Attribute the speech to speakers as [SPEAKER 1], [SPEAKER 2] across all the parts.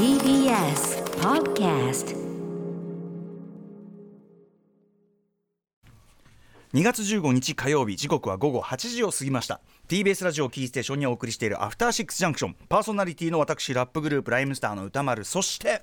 [SPEAKER 1] TBS Podcast
[SPEAKER 2] 2月15日火曜日時刻は午後8時を過ぎました。TBS ラジオキーステーションにお送りしているアフターシックスジャンクションパーソナリティの私ラップグループライムスターの歌丸。そして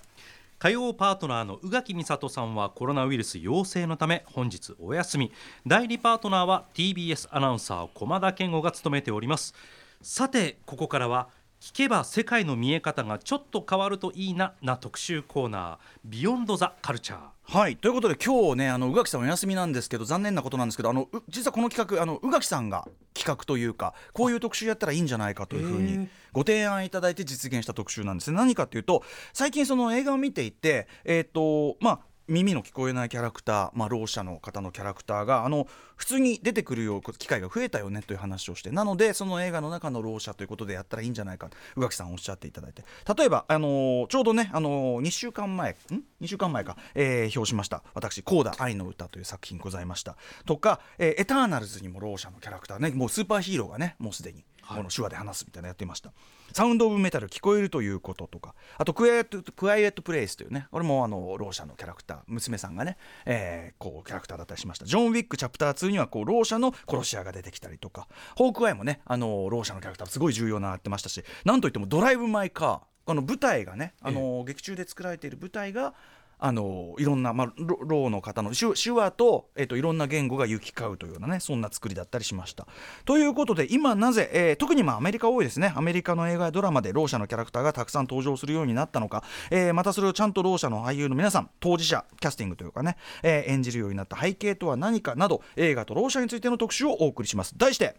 [SPEAKER 3] 火曜パートナーの宇垣美里さんはコロナウイルス陽性のため本日お休み。代理パートナーは TBS アナウンサー駒田健吾が務めております。さてここからは聞けば世界の見え方がちょっと変わるといいなな特集コーナービヨンドザカルチャー
[SPEAKER 2] はい。ということで今日ねあの宇垣さんお休みなんですけど残念なことなんですけどあのう実はこの企画あの宇垣さんが企画というかこういう特集やったらいいんじゃないかというふうにご提案いただいて実現した特集なんです。ね何かというと最近その映画を見ていてえっ、とまあ耳の聞こえないキャラクター、まあ、ろう者の方のキャラクターがあの普通に出てくるよう機会が増えたよねという話をしてなのでその映画の中のろう者ということでやったらいいんじゃないか宇垣さんおっしゃっていただいて。例えば、あのーちょうどね、あのー、2週間前ん？2週間前か、えー表しました。私「コーダ愛の歌」という作品ございました。とか、えーエターナルズ」にもろう者のキャラクターねもうスーパーヒーローがねもうすでにこの手話で話すみたいなのやっていました、サウンド・オブ・メタル聞こえるということとか。あとクワイエット「クワイエット・プレイス」というね。これもあのろう者のキャラクター娘さんがね、えーこうキャラクターだったりしました。ジョン・ウィックチャプター2にはこうろう者の殺し屋が出てきたりとか。ホークアイもねあのろう者のキャラクターすごい重要なってましたし。なんといっても「ドライブ・マイ・カー」この舞台がねあの、劇中で作られている舞台があのいろんな、まあ、ろうの方の手話と,、えっといろんな言語が行き交うというようなねそんな作りだったりしました。ということで今なぜ、えー特にまあアメリカ多いですねアメリカの映画やドラマでろう者のキャラクターがたくさん登場するようになったのか、えーまたそれをちゃんとろう者の俳優の皆さん当事者キャスティングというかね、えー演じるようになった背景とは何かなど映画とろう者についての特集をお送りします。題して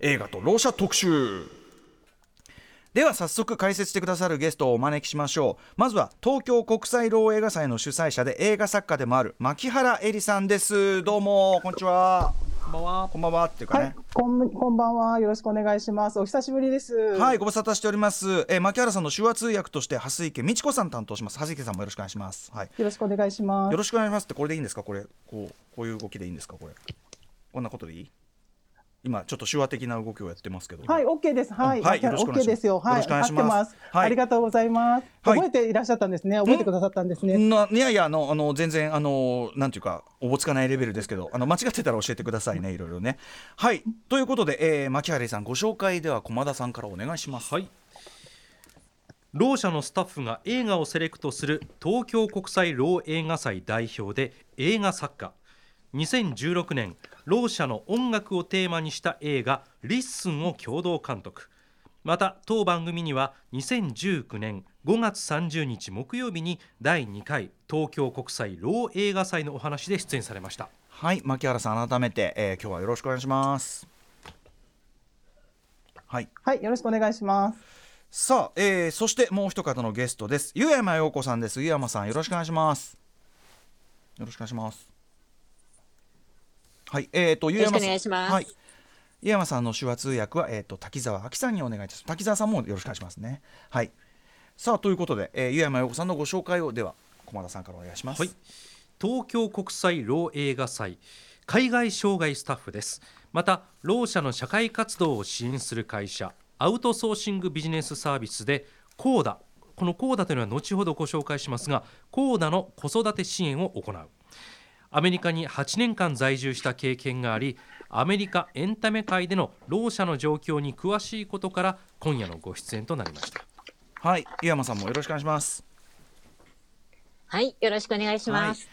[SPEAKER 2] 映画とろう者特集では早速解説してくださるゲストをお招きしましょうまずは東京国際老映画祭の主催者で映画作家でもある牧原絵里さんですどうもこんにちは
[SPEAKER 3] こんばんは
[SPEAKER 2] こんばんはっていうか
[SPEAKER 4] はい
[SPEAKER 2] ね、
[SPEAKER 4] こん、こんばんは。よろしくお願いします。お久しぶりです。
[SPEAKER 2] はい、ご無沙汰しております。えー、牧原さんの手話通訳として、蓮池美智子さん担当します。蓮池さんもよろしくお願いします。はい。
[SPEAKER 4] よろしくお願いします
[SPEAKER 2] よ。ろしくお願いしますって、これでいいんですか、これ、こう、こういう動きでいいんですか、これ。こんなことでいい？今、ちょっと手話的な動きをやってますけど。
[SPEAKER 4] はい、オッケーです。はい、
[SPEAKER 2] はいよろしくお願いします
[SPEAKER 4] オッケーですよ。はい、
[SPEAKER 2] よろしくお願いします
[SPEAKER 4] 合ってます。
[SPEAKER 2] はい
[SPEAKER 4] ありがとうございます。
[SPEAKER 2] はい
[SPEAKER 4] 覚えていらっしゃったんですね。覚えてくださったんですね。
[SPEAKER 2] ないやいやあのあの全然あのなんていうかおぼつかないレベルですけどあの間違ってたら教えてくださいねいろいろねはいということで、えー、牧原さんご紹介では駒田さんからお願いします
[SPEAKER 3] はいろう者のスタッフが映画をセレクトする東京国際ろう映画祭代表で映画作家2016年ろう者の音楽をテーマにした映画「リッスン」を共同監督。また当番組には2019年5月30日木曜日に第2回東京国際ろう映画祭のお話で出演されました。
[SPEAKER 2] はい牧原さん改めて、えー、今日はよろしくお願いします。はい。
[SPEAKER 4] はい、よろしくお願いします。
[SPEAKER 2] さあ、えー、そしてもう一方のゲストです。湯山陽子さんです。湯山さんよろしくお願いします。よろしくお願いしますはいえー、と湯山さん。
[SPEAKER 5] よろしくお願いします。
[SPEAKER 2] はい。湯山さんの手話通訳は、えー、と滝沢明さんにお願いいたします。滝沢さんもよろしくお願いしますね。はい。さあということで、えー、湯山陽子さんのご紹介をでは駒田さんからお願いします。
[SPEAKER 3] はい、東京国際ろう映画祭海外障害スタッフです。またろう者の社会活動を支援する会社アウトソーシングビジネスサービスでコーダ。このコーダというのは後ほどご紹介しますがコーダの子育て支援を行うアメリカに8年間在住した経験がありアメリカエンタメ界でのろう者の状況に詳しいことから今夜のご出演となりました。
[SPEAKER 2] はい湯山さんもよろしくお願いします。
[SPEAKER 5] はい、よろしくお願いします。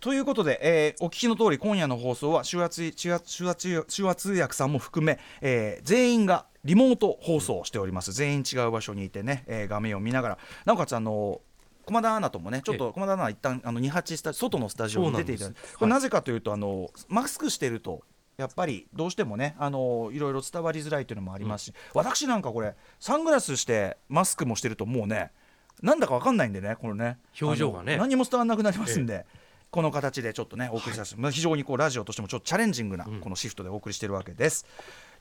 [SPEAKER 2] ということで、えーお聞きの通り今夜の放送は手話通手話手話通手話通訳さんも含め、えー全員がリモート放送をしております。全員違う場所にいてね、えー画面を見ながら。なおかつあの駒田アナともねちょっと駒田アナは一旦あの28スタ外のスタジオに出ていただいてこれなぜかというとあのマスクしてるとやっぱりどうしてもねあのいろいろ伝わりづらいというのもありますし、私なんかこれサングラスしてマスクもしてるともうねなんだかわかんないんでねこのね。
[SPEAKER 3] 表情がね。
[SPEAKER 2] 何も伝わらなくなりますんで、この形でちょっとねお送りさせて、まあ非常にこうラジオとしてもちょっとチャレンジングなこのシフトでお送りしているわけです。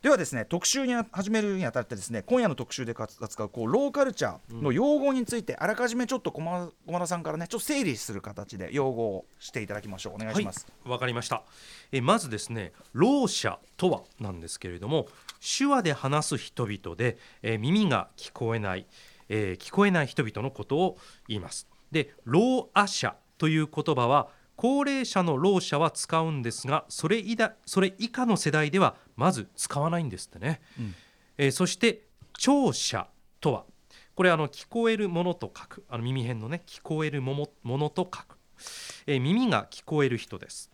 [SPEAKER 2] ではですね特集に始めるにあたってですね今夜の特集で扱うこうローカルチャーの用語について、あらかじめちょっと駒駒田さんからねちょっと整理する形で用語をしていただきましょうお願いします。
[SPEAKER 3] はい、わかりました。えまずですね、ろう者とはなんですけれども、手話で話す人々で、え耳が聞こえない、えー聞こえない人々のことを言いますで老ア者という言葉は高齢者の老者は使うんですがそれ以だそれ以下の世代ではまず使わないんですってね、
[SPEAKER 2] うん。
[SPEAKER 3] えーそして聴者とはこれあの聞こえるものと書く。あの耳辺のね聞こえるももものと書く、えー耳が聞こえる人です。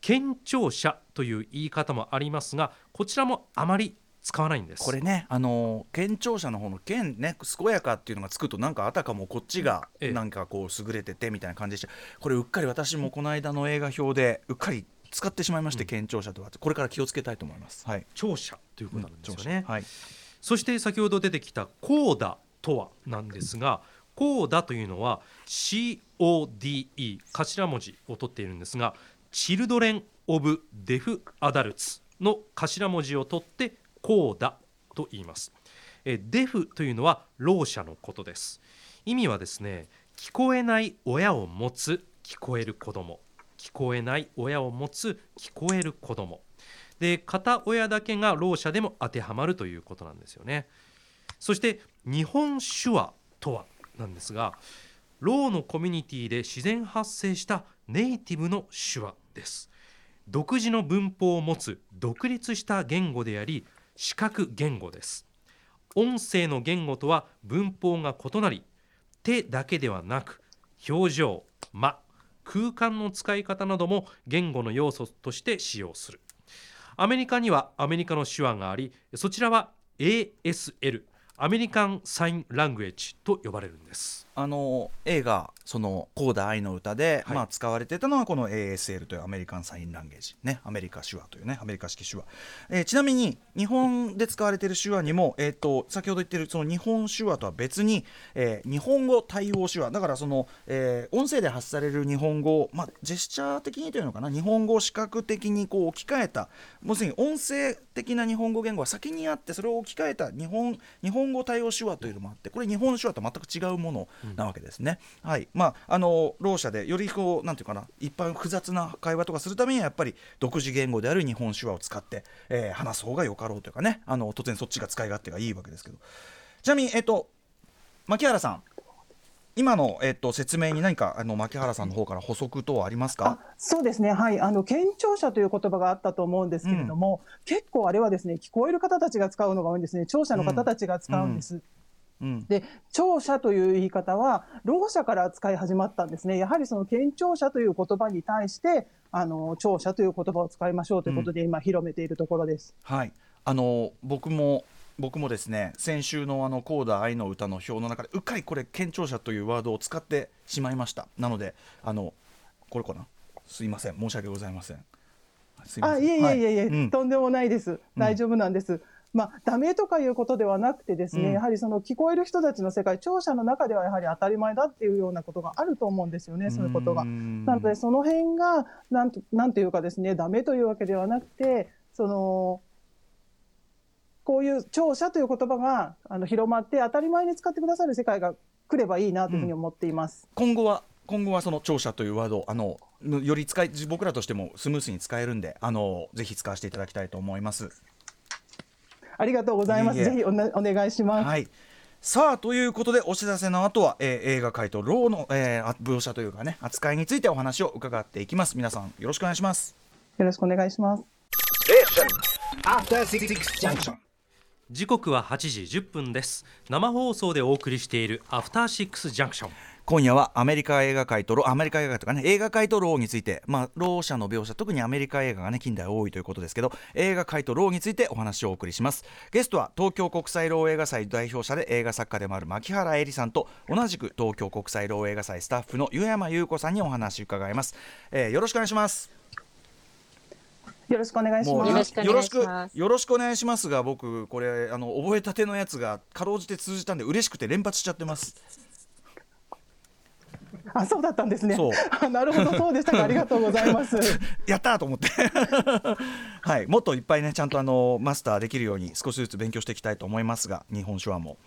[SPEAKER 3] 健聴者という言い方もありますがこちらもあまり使わないんです。
[SPEAKER 2] これねあの健聴者の方の健ね健やかっていうのがつくとなんかあたかもこっちが
[SPEAKER 3] ええ。
[SPEAKER 2] なんかこう優れててみたいな感じでした。これうっかり私もこの間の映画表でうっかり使ってしまいまして、健聴者とは。これから気をつけたいと思います。はい。
[SPEAKER 3] 聴者ということなんですよね、
[SPEAKER 2] はい。
[SPEAKER 3] そして先ほど出てきたコーダとはなんですがコーダというのは CODE 頭文字を取っているんですがチルドレン・オブ・デフ・アダルツの頭文字を取ってコーダと言います。えデフというのはろう者のことです。意味はですね聞こえない親を持つ聞こえる子供聞こえない親を持つ聞こえる子供。で片親だけがろう者でも当てはまるということなんですよね。そして日本手話とはなんですがろうのコミュニティで自然発生したネイティブの手話です。独自の文法を持つ独立した言語であり視覚言語です。音声の言語とは文法が異なり手だけではなく表情間空間の使い方なども言語の要素として使用する。アメリカにはアメリカの手話がありそちらは ASL アメリカン・サイン・ラングエッジと呼ばれるんです。
[SPEAKER 2] あの映画「そのコーダ愛の歌で」
[SPEAKER 3] はい。
[SPEAKER 2] まあ、使われてたのはこの ASL というアメリカンサインランゲージ、ね、アメリカ手話というねアメリカ式手話、えーちなみに日本で使われている手話にも、えー、と先ほど言ってるその日本手話とは別に、えー日本語対応手話。だからその、えー音声で発される日本語を、まあ、ジェスチャー的にというのかな？日本語を視覚的にこう置き換えた。要するに音声的な日本語言語が先にあってそれを置き換えた日本日本語対応手話というのもあってこれ日本手話と全く違うものなわけですね。はい。まああのろう者でよりこうなんていうかな一般複雑な会話とかするためにはやっぱり独自言語である日本手話を使って、えー話す方がよかろうというかね。あの当然そっちが使い勝手がいいわけですけど。ちなみにえっ、と牧原さん。今の、えっと説明に何かあの牧原さんの方から補足等はありますか？
[SPEAKER 4] あそうですね、はい、あの健聴者という言葉があったと思うんですけれども、結構あれはですね聞こえる方たちが使うのが多いんですね、聴者の方たちが使うんです。
[SPEAKER 2] うん
[SPEAKER 4] で聴者という言い方は、ろう者から使い始まったんですね、やはりその健聴者という言葉に対して、あの聴者という言葉を使いましょうということで、今、広めているところです。
[SPEAKER 2] はい、あの僕も僕もですね先週のあのコーダ愛の歌の表の中でうっかりこれ健聴者というワードを使ってしまいました。なのであのこれかな？すいません。申し訳ございません。すいません。
[SPEAKER 4] あいえいえいえいえ、
[SPEAKER 2] はい。うん。
[SPEAKER 4] とんでもないです、大丈夫なんです。まあ、ダメとかいうことではなくてですね、
[SPEAKER 2] うん
[SPEAKER 4] やはりその聞こえる人たちの世界、聴者の中ではやはり当たり前だっていうようなことがあると思うんですよね、そういうことが。なので、その辺がなんと、なんていうかですね、ダメというわけではなくて、その、こういう聴者という言葉があの広まって、当たり前に使ってくださる世界が来ればいいなというふうに思っています。
[SPEAKER 2] 今後は今後はその聴者というワードあのより使い僕らとしてもスムースに使えるんであのぜひ使わせていただきたいと思います。
[SPEAKER 4] ありがとうございます。ぜひお願いします。
[SPEAKER 2] はい。さあということでお知らせの後は、えー映画界とローの、えーあ描写というかね扱いについてお話を伺っていきます。皆さんよろしくお願いします。
[SPEAKER 4] よろしくお願いします。
[SPEAKER 3] 時刻は8時10分です。生放送でお送りしているアフターシックスジャンクション
[SPEAKER 2] 今夜はアメリカ映画界とろアメリカ映画とかね映画界とろうについてまあろう者の描写特にアメリカ映画がね近年多いということですけど映画界とろうについてお話をお送りします。ゲストは東京国際ろう映画祭代表者で映画作家でもある牧原恵里さんと同じく東京国際ろう映画祭スタッフの湯山優子さんにお話を伺います、えーよろしくお願いします。
[SPEAKER 4] よろしくお願いします。
[SPEAKER 5] よろしくお願いします。
[SPEAKER 2] よろしくお願いしますが僕これあの覚えたてのやつがかろうじて通じたんで嬉しくて連発しちゃってます
[SPEAKER 4] あ、そうだったんですね
[SPEAKER 2] そう。
[SPEAKER 4] あなるほど、そうでしたか。ありがとうございます。
[SPEAKER 2] やったーと思って はいもっといっぱいねちゃんとあのマスターできるように少しずつ勉強していきたいと思いますが日本手話も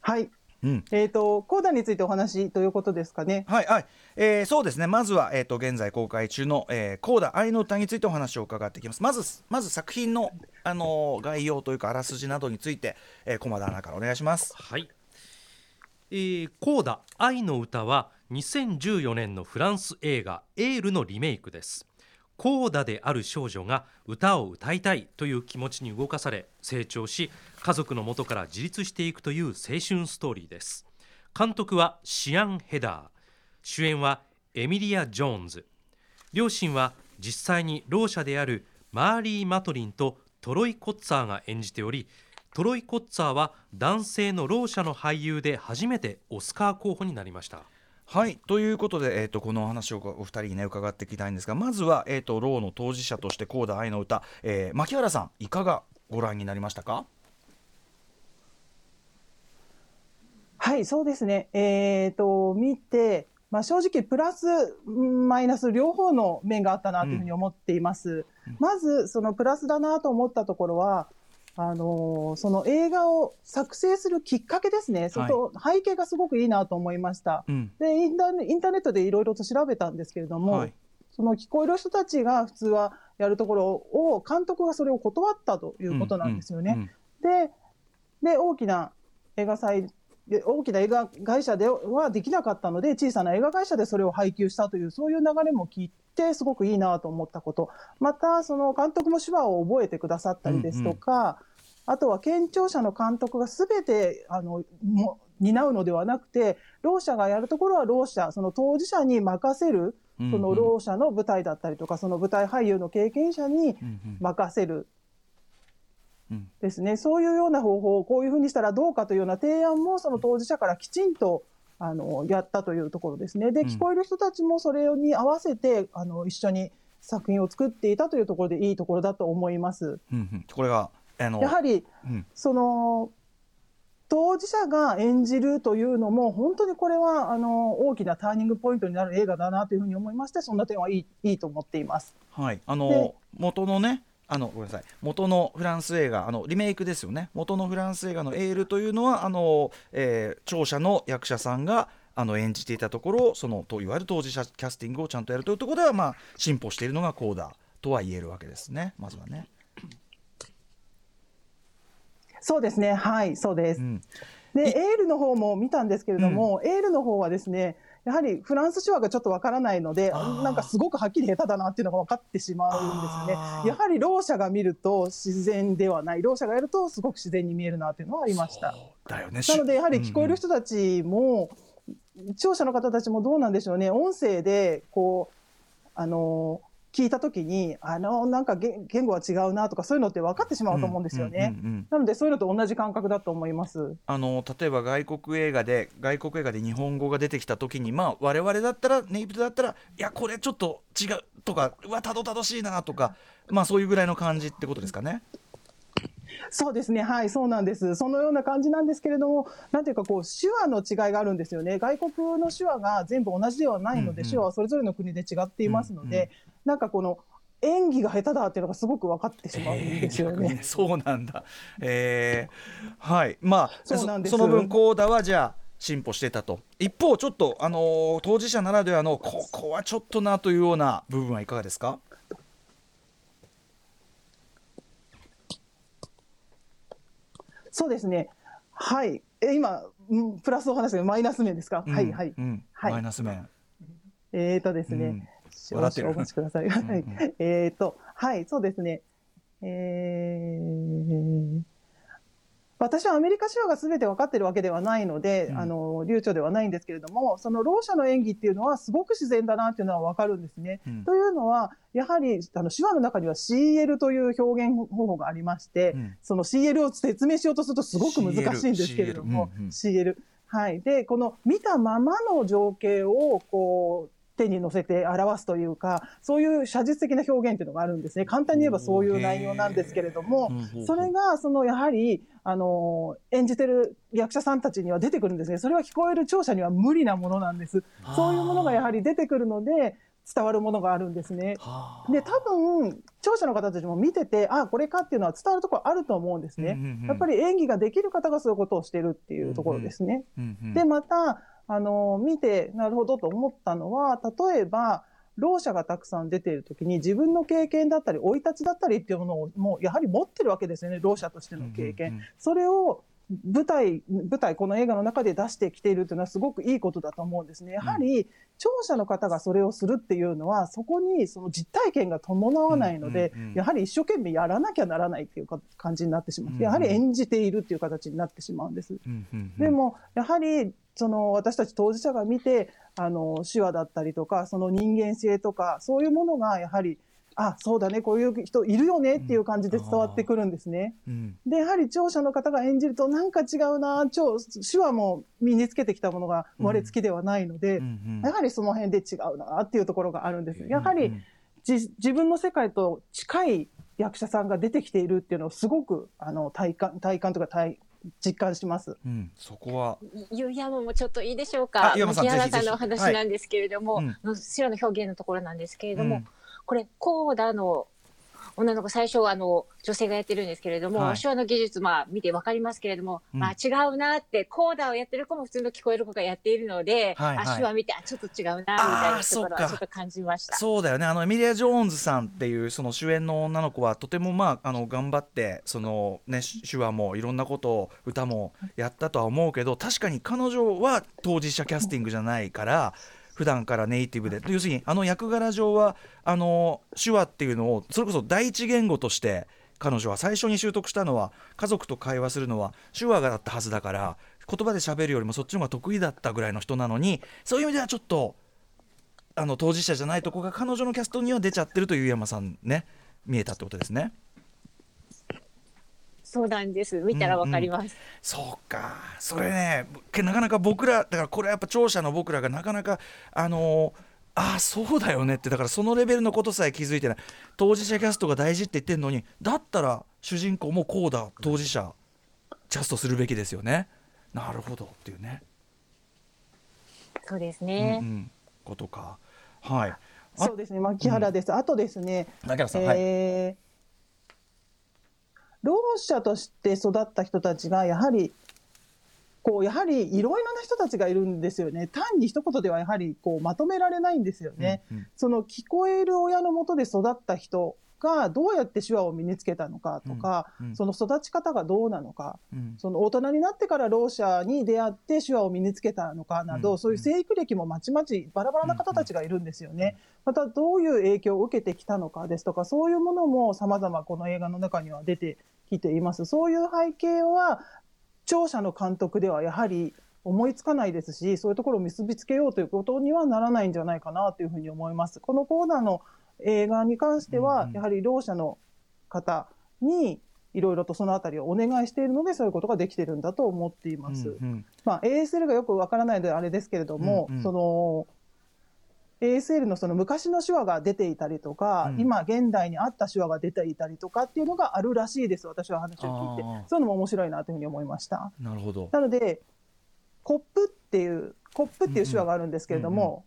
[SPEAKER 4] はい。
[SPEAKER 2] うん
[SPEAKER 4] えっ、と、コーダについてお話ということですかね。
[SPEAKER 2] はいはい、えーそうですねまずは、えー、と現在公開中の「えー、コーダ愛の歌」についてお話を伺っていきますまずまず作品の、あのー概要というかあらすじなどについて、えー、駒田アナからお願いします
[SPEAKER 3] はい、えー、コーダ愛の歌は2014年のフランス映画エールのリメイクです。コーダである少女が歌を歌いたいという気持ちに動かされ成長し家族の元から自立していくという青春ストーリーです。監督はシアン・ヘダー。主演はエミリア・ジョーンズ。両親は実際にろう者であるマーリー・マトリンとトロイ・コッツァーが演じておりトロイ・コッツァーは男性のろう者の俳優で初めてオスカー候補になりました
[SPEAKER 2] はいということで、えー、とこのお話をお二人にね伺っていきたいんですがまずは、えー、とろうの当事者としてコーダ愛の歌、えー、牧原さんいかがご覧になりましたか？
[SPEAKER 4] はい、そうですね。えっ、と、見て、まあ、正直、プラス、うんマイナス、両方の面があったなというふうに思っています。まず、そのプラスだなと思ったところは、あのーその映画を作成するきっかけですね。そと背景がすごくいいなと思いました。
[SPEAKER 2] うん
[SPEAKER 4] で、インターネインターネットでいろいろと調べたんですけれども、
[SPEAKER 2] はい
[SPEAKER 4] その聞こえる人たちが普通はやるところを、監督がそれを断ったということなんですよね。
[SPEAKER 2] うんうん
[SPEAKER 4] でで大きな映画祭で大きな映画会社ではできなかったので小さな映画会社でそれを配給したというそういう流れも聞いてすごくいいなと思ったことまたその監督も手話を覚えてくださったりですとか、あとは健聴者の監督が全てあのも担うのではなくてろう者がやるところはろう者その当事者に任せる
[SPEAKER 2] うん。
[SPEAKER 4] そのろう者の舞台だったりとかその舞台俳優の経験者に
[SPEAKER 2] うんうん。
[SPEAKER 4] 任せる。
[SPEAKER 2] うん。
[SPEAKER 4] ですね、そういうような方法をこういうふうにしたらどうかというような提案もその当事者からきちんとあのやったというところですね。で、
[SPEAKER 2] うん。
[SPEAKER 4] 聞こえる人たちもそれに合わせてあの一緒に作品を作っていたというところでいいところだと思います。
[SPEAKER 2] うんうん。これが
[SPEAKER 4] やはり
[SPEAKER 2] うん。
[SPEAKER 4] その当事者が演じるというのも本当にこれはあの大きなターニングポイントになる映画だなというふうに思いましてそんな点はいいいいと思っています。
[SPEAKER 2] はい、あの
[SPEAKER 4] で
[SPEAKER 2] 元のねあのごめんなさい。元のフランス映画あのリメイクですよね。元のフランス映画の「エール」というのはあの、えー聴者の役者さんがあの演じていたところそのといわゆる当事者キャスティングをちゃんとやるというところでは、まあ、進歩しているのがコーダとは言えるわけですね。まずはね。
[SPEAKER 4] そうですね。はいそうです。
[SPEAKER 2] うん。
[SPEAKER 4] で、エールの方も見たんですけれども、エールの方はですね、やはりフランス手話がちょっとわからないので、なんかすごくはっきり下手だなっていうのが分かってしまうんですよね。やはりろう者が見ると自然ではない、ろう者がやるとすごく自然に見えるなっていうのはありました。
[SPEAKER 2] ね。
[SPEAKER 4] なので、やはり聞こえる人たちも、聴者の方たちもどうなんでしょうね、音声で、こう、あの、聞いたときに、あの、なんか言言語は違うなとか、そういうのって分かってしまうと思うんですよね。
[SPEAKER 2] うんうんうん
[SPEAKER 4] なので、そういうのと同じ感覚だと思います。
[SPEAKER 2] あの例えば外国映画で外国映画で日本語が出てきた時にまあ我々だったらネイビトだったらいやこれちょっと違うとかうわたどたどしいなとかまあそういうぐらいの感じってことですかね。
[SPEAKER 4] そうですね、はい、そうなんです。そのような感じなんですけれども、なんていうか、こう、手話の違いがあるんですよね。外国の手話が全部同じではないので、
[SPEAKER 2] うんうん
[SPEAKER 4] 手話はそれぞれの国で違っていますので、
[SPEAKER 2] うんうん
[SPEAKER 4] なんかこの、演技が下手だっていうのがすごく分かってしまうんですよね。
[SPEAKER 2] 逆にそうなんだ。えーはいまあ
[SPEAKER 4] そ
[SPEAKER 2] の分コーダはじゃあ進歩してたと一方ちょっとあのー当事者ならではのここはちょっとなというような部分はいかがですか？
[SPEAKER 4] そうですね。はい。え、今、うんプラスお話がマイナス面ですか、
[SPEAKER 2] うん
[SPEAKER 4] はい、はい。
[SPEAKER 2] うん
[SPEAKER 4] はい
[SPEAKER 2] マイナス面。
[SPEAKER 4] えーとですね。
[SPEAKER 2] うん
[SPEAKER 4] 少
[SPEAKER 2] 笑ってる
[SPEAKER 4] 々お待ちください。えーと、はい、そうですね。えー私はアメリカ手話が全て分かってるわけではないので、
[SPEAKER 2] うん
[SPEAKER 4] あの流暢ではないんですけれども、そのろう者の演技っていうのはすごく自然だなっていうのは分かるんですね。
[SPEAKER 2] うん
[SPEAKER 4] というのは、やはりあの手話の中には CL という表現方法がありまして、
[SPEAKER 2] うん
[SPEAKER 4] その CL を説明しようとするとすごく難しいんですけれども、
[SPEAKER 2] CL
[SPEAKER 4] CL。はい。で、この見たままの情景を、こう、手に乗せて表すというか、そういう写実的な表現っていうのがあるんですね。簡単に言えばそういう内容なんですけれども、それが、その、やはり、あの、演じてる役者さんたちには出てくるんですね。それは聞こえる聴者には無理なものなんです。そういうものがやはり出てくるので、伝わるものがあるんですね。
[SPEAKER 2] はあ
[SPEAKER 4] で多分聴者の方たちも見ててあこれかっていうのは伝わるところあると思うんですね。やっぱり演技ができる方がそういうことをしてるっていうところですね。でまたあの見てなるほどと思ったのは例えばろう者がたくさん出ている時に自分の経験だったり生い立ちだったりっていうものをもうやはり持ってるわけですよねろう者としての経験。それを舞台舞台この映画の中で出してきているというのはすごくいいことだと思うんですね。やはり聴者の方がそれをするっていうのはそこにその実体験が伴わないので、やはり一生懸命やらなきゃならないっていうか感じになってしまう、やはり演じているっていう形になってしまうんです。でもやはりその私たち当事者が見てあの手話だったりとかその人間性とかそういうものがやはりあそうだね。こういう人いるよね。っていう感じで伝わってくるんですね。
[SPEAKER 2] うん。
[SPEAKER 4] でやはり聴者の方が演じるとなんか違うな。聴手話も身につけてきたものが生まれつきではないので、
[SPEAKER 2] うんうん。
[SPEAKER 4] やはりその辺で違うなっていうところがあるんです。やはり
[SPEAKER 2] うん。
[SPEAKER 4] じ自分の世界と近い役者さんが出てきているっていうのをすごくあの体感体感とか体実感します。
[SPEAKER 2] うん。そこは。
[SPEAKER 5] ゆうやまもちょっといいでしょうか。
[SPEAKER 2] あゆうやまさん
[SPEAKER 5] 牧原さん
[SPEAKER 2] ぜひぜひ
[SPEAKER 5] のお話なんですけれども、
[SPEAKER 2] はい。うん。
[SPEAKER 5] の白の表現のところなんですけれども、
[SPEAKER 2] うん
[SPEAKER 5] これコーダの女の子最初はあの女性がやってるんですけれども、
[SPEAKER 2] はい。
[SPEAKER 5] 手話の技術まあ見てわかりますけれども、
[SPEAKER 2] うん。
[SPEAKER 5] まあ違うなってコーダをやってる子も普通の聞こえる子がやっているので、
[SPEAKER 2] はいはい。
[SPEAKER 5] あ手話見てあちょっと違うなみたいなところはちょっと感じました。
[SPEAKER 2] そうだよね。あのエミリア・ジョーンズさんっていうその主演の女の子はとてもまああの頑張ってそのね手話もいろんなことを歌もやったとは思うけど確かに彼女は当事者キャスティングじゃないから普段からネイティブで要するにあの役柄上はあの手話っていうのをそれこそ第一言語として彼女は最初に習得したのは家族と会話するのは手話がだったはずだから言葉で喋るよりもそっちの方が得意だったぐらいの人なのにそういう意味ではちょっとあの当事者じゃないとこが彼女のキャストには出ちゃってるという山さんね見えたってことですね。
[SPEAKER 5] そうなんです。見たらわかります。
[SPEAKER 2] そうか。それねけなかなか僕らだからこれはやっぱ聴者の僕らがなかなかあのああそうだよねってだからそのレベルのことさえ気づいてない。当事者キャストが大事って言ってんのにだったら主人公もこうだ。当事者キャストするべきですよね。なるほどっていうね、
[SPEAKER 5] そうです
[SPEAKER 2] うん
[SPEAKER 5] ね。
[SPEAKER 2] うん、ことか。はい。あ
[SPEAKER 4] そうですね、牧原です。あとですね、
[SPEAKER 2] 中原さん、はい。
[SPEAKER 4] えーろう者として育った人たちがやはりこうやはりいろいろな人たちがいるんですよね。単に一言ではやはりこうまとめられないんですよね。
[SPEAKER 2] うんうん。
[SPEAKER 4] その聞こえる親のもとで育った人がどうやって手話を身につけたのかとか、
[SPEAKER 2] うんうん。
[SPEAKER 4] その育ち方がどうなのか
[SPEAKER 2] うん。
[SPEAKER 4] その大人になってからろう者に出会って手話を身につけたのかなど、
[SPEAKER 2] うん
[SPEAKER 4] そういう生育歴もまちまちバラバラな方たちがいるんですよね。またどういう影響を受けてきたのかですとかそういうものも様々この映画の中には出てきています。そういう背景は聴者の監督ではやはり思いつかないですしそういうところを結びつけようということにはならないんじゃないかなというふうに思います。このコーナーの映画に関しては、やはりろう者の方にいろいろとそのあたりをお願いしているのでそういうことができているんだと思っています。
[SPEAKER 2] うんうん
[SPEAKER 4] まあ、ASL がよくわからないのであれですけれども、
[SPEAKER 2] うんうん
[SPEAKER 4] その ASL のその昔の手話が出ていたりとか、
[SPEAKER 2] うん。
[SPEAKER 4] 今現代にあった手話が出ていたりとかっていうのがあるらしいです私は話を聞いて。そういうのも面白いなというふうに思いました。
[SPEAKER 2] なるほど。
[SPEAKER 4] なのでコップっていうコップっていう手話があるんですけれども、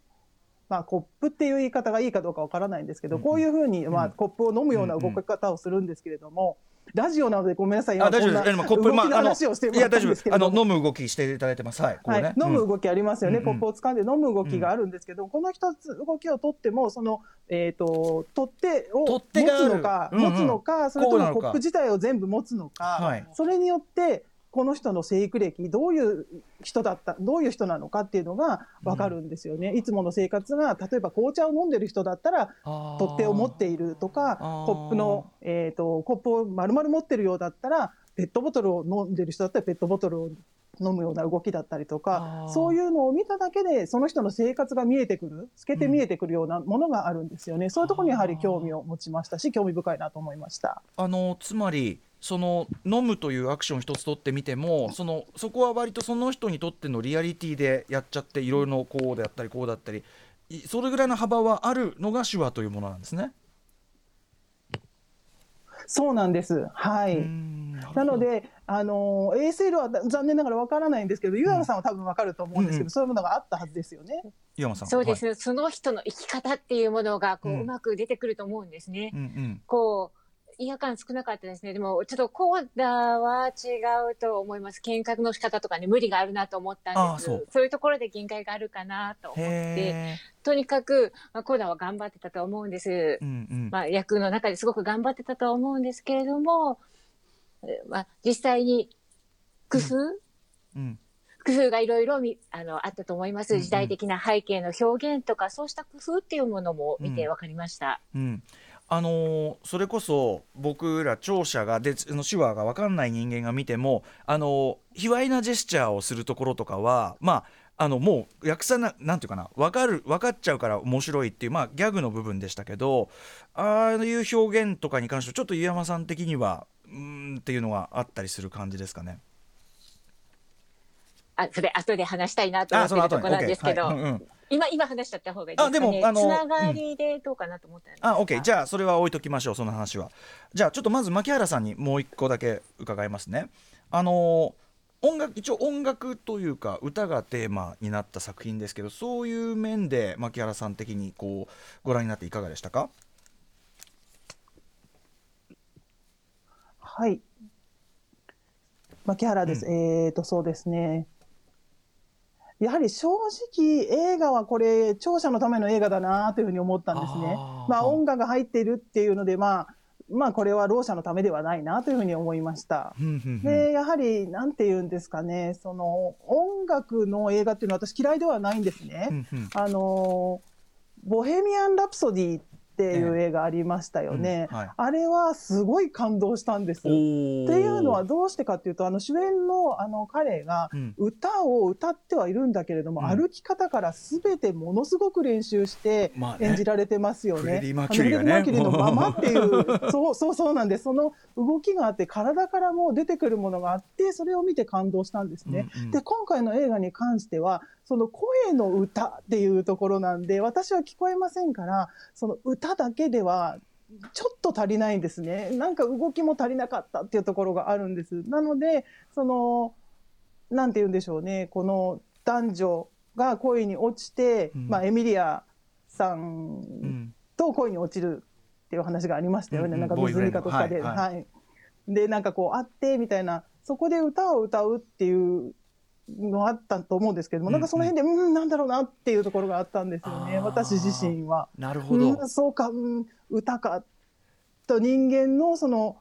[SPEAKER 4] まあ、コップっていう言い方がいいかどうかわからないんですけど、
[SPEAKER 2] うんうん。
[SPEAKER 4] こういうふうに、まあ、
[SPEAKER 2] うん。
[SPEAKER 4] コップを飲むような動き方をするんですけれども、ラジオなのでごめんなさい。今
[SPEAKER 2] あ大丈夫です。
[SPEAKER 4] こんな
[SPEAKER 2] えコップ
[SPEAKER 4] 動きの
[SPEAKER 2] あのいや大丈夫。あの飲む動きしていただいてます。はいこうね、
[SPEAKER 4] はい、飲む
[SPEAKER 2] うん
[SPEAKER 4] 動きありますよね、
[SPEAKER 2] うんうん。
[SPEAKER 4] コップを掴んで飲む動きがあるんですけど、この一つ動きをとってもその、えー、と取っ手を持つのか、
[SPEAKER 2] うんうん。
[SPEAKER 4] 持つのかそれともコップ自体を全部持つのか、
[SPEAKER 2] はい。
[SPEAKER 4] それによってこの人の生育歴どういう人だったどういう人なのかっていうのが分かるんですよね、いつもの生活が例えば紅茶を飲んでる人だったら取っ手を持っているとかコップの、えー、とコップを丸々持ってるようだったらペットボトルを飲んでる人だったらペットボトルを飲むような動きだったりと
[SPEAKER 2] あ
[SPEAKER 4] か
[SPEAKER 2] ー。
[SPEAKER 4] そういうのを見ただけでその人の生活が見えてくる透けて見えてくるようなものがあるんですよね、そういうところにやはり興味を持ちましたし興味深いなと思いました。
[SPEAKER 2] あのつまりその飲むというアクション一つ取ってみてもそのそこは割とその人にとってのリアリティでやっちゃっていろいろこうであったりこうだったりいそれぐらいの幅はあるのが手話というものなんですね？
[SPEAKER 4] そうなんです。はい。
[SPEAKER 2] うん
[SPEAKER 4] なので、あの ASL は残念ながらわからないんですけど、湯山さんは多分わかると思うんですけど、
[SPEAKER 2] うん
[SPEAKER 4] そういうものがあったはずですよね。
[SPEAKER 2] 岩間さん
[SPEAKER 5] そうです
[SPEAKER 2] はい
[SPEAKER 5] ね、その人の生き方っていうものがこう、
[SPEAKER 2] う
[SPEAKER 5] うんまく出てくると思うんですね。
[SPEAKER 2] うんうん
[SPEAKER 5] こう違和感少なかったですね。でも、ちょっとコーダは違うと思います。見学の仕方とかね、無理があるなと思ったんです。
[SPEAKER 2] そう
[SPEAKER 5] そういうところで限界があるかなと思って、
[SPEAKER 2] へ
[SPEAKER 5] とにかく、まあ、コーダは頑張ってたと思うんです。
[SPEAKER 2] ーうんうん
[SPEAKER 5] まあ、役の中ですごく頑張ってたとは思うんですけれども、えまあ、実際に工夫、
[SPEAKER 2] うん
[SPEAKER 5] 工夫がいろいろみあのあったと思います、
[SPEAKER 2] うんうん
[SPEAKER 5] 時代的な背景の表現とかそうした工夫っていうものも見て
[SPEAKER 2] うん
[SPEAKER 5] 分かりました。
[SPEAKER 2] うんあのーそれこそ僕ら聴者がでの手話が分かんない人間が見ても、あのー卑猥なジェスチャーをするところとかはまああのもう訳さななんていうかな分かる分かっちゃうから面白いっていうまあギャグの部分でしたけどああいう表現とかに関してはちょっと湯山さん的にはうんっていうのがあったりする感じですかね。
[SPEAKER 5] あそれ後で話したいなと思ってるところなんですけど、今今話しちゃった方がいいですかね。
[SPEAKER 2] あでもあの
[SPEAKER 5] つながりでどうかなと思ったんですが
[SPEAKER 2] あ、オッケー。じゃあそれは置いときましょう。その話は。じゃあちょっとまず牧原さんにもう一個だけ伺いますね。あのー音楽一応音楽というか歌がテーマになった作品ですけど、そういう面で牧原さん的にこうご覧になっていかがでしたか？
[SPEAKER 4] はい。牧原です。えっと、そうですね。やはり正直映画はこれ聴者のための映画だなというふうに思ったんですね。
[SPEAKER 2] あー
[SPEAKER 4] まあ音楽が入っているっていうので、まあ、まあこれはろう者のためではないなというふうに思いました。で、やはり、なんて言うんですかね、その、音楽の映画っていうのは私嫌いではないんですね。あの、ボヘミアン・ラプソディっていう映画ありましたよね。
[SPEAKER 2] うんはい
[SPEAKER 4] あれはすごい感動したんです。っていうのはどうしてかっていうと、あの主演のあの彼が
[SPEAKER 2] うん
[SPEAKER 4] 歌を歌ってはいるんだけれども、
[SPEAKER 2] うん
[SPEAKER 4] 歩き方からすべてものすごく練習して演じられてますよね。
[SPEAKER 2] フレディマーキュリーがね
[SPEAKER 4] あのフレディマーキュリーのままっていう、そうそうそうなんです。その動きがあって、体からも出てくるものがあって、それを見て感動したんですね。
[SPEAKER 2] うんうん
[SPEAKER 4] で、今回の映画に関しては、その声の歌っていうところなんで、私は聞こえませんから、その歌だけでは、ちょっと足りないんですね。なんか動きも足りなかったっていうところがあるんです。なので、その、なんて言うんでしょうね、この男女が恋に落ちて、
[SPEAKER 2] うん
[SPEAKER 4] まあ、エミリアさ
[SPEAKER 2] うんん
[SPEAKER 4] と恋に落ちるっていう話がありましたよね。
[SPEAKER 2] うんうん
[SPEAKER 4] なんか湖かとかで。
[SPEAKER 2] はい
[SPEAKER 4] はい。で、なんかこう、会って、みたいな、そこで歌を歌うっていうのあったと思うんですけども、
[SPEAKER 2] うん
[SPEAKER 4] なんかその辺で、うん、なんだろうなっていうところがあったんですよね。私自身は。
[SPEAKER 2] なるほど。
[SPEAKER 4] うん、そうか、うん、歌か、と人間のその、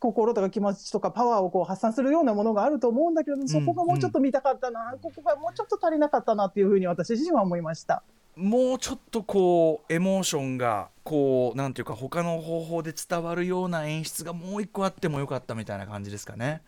[SPEAKER 4] 心とか気持ちとかパワーをこう発散するようなものがあると思うんだけど、そこがもうちょっと見たかったな、ここがもうちょっと足りなかったなっていうふうに私自身は思いました。
[SPEAKER 2] もうちょっとこうエモーションがこうなんていうか他の方法で伝わるような演出がもう一個あってもよかったみたいな感じですかね。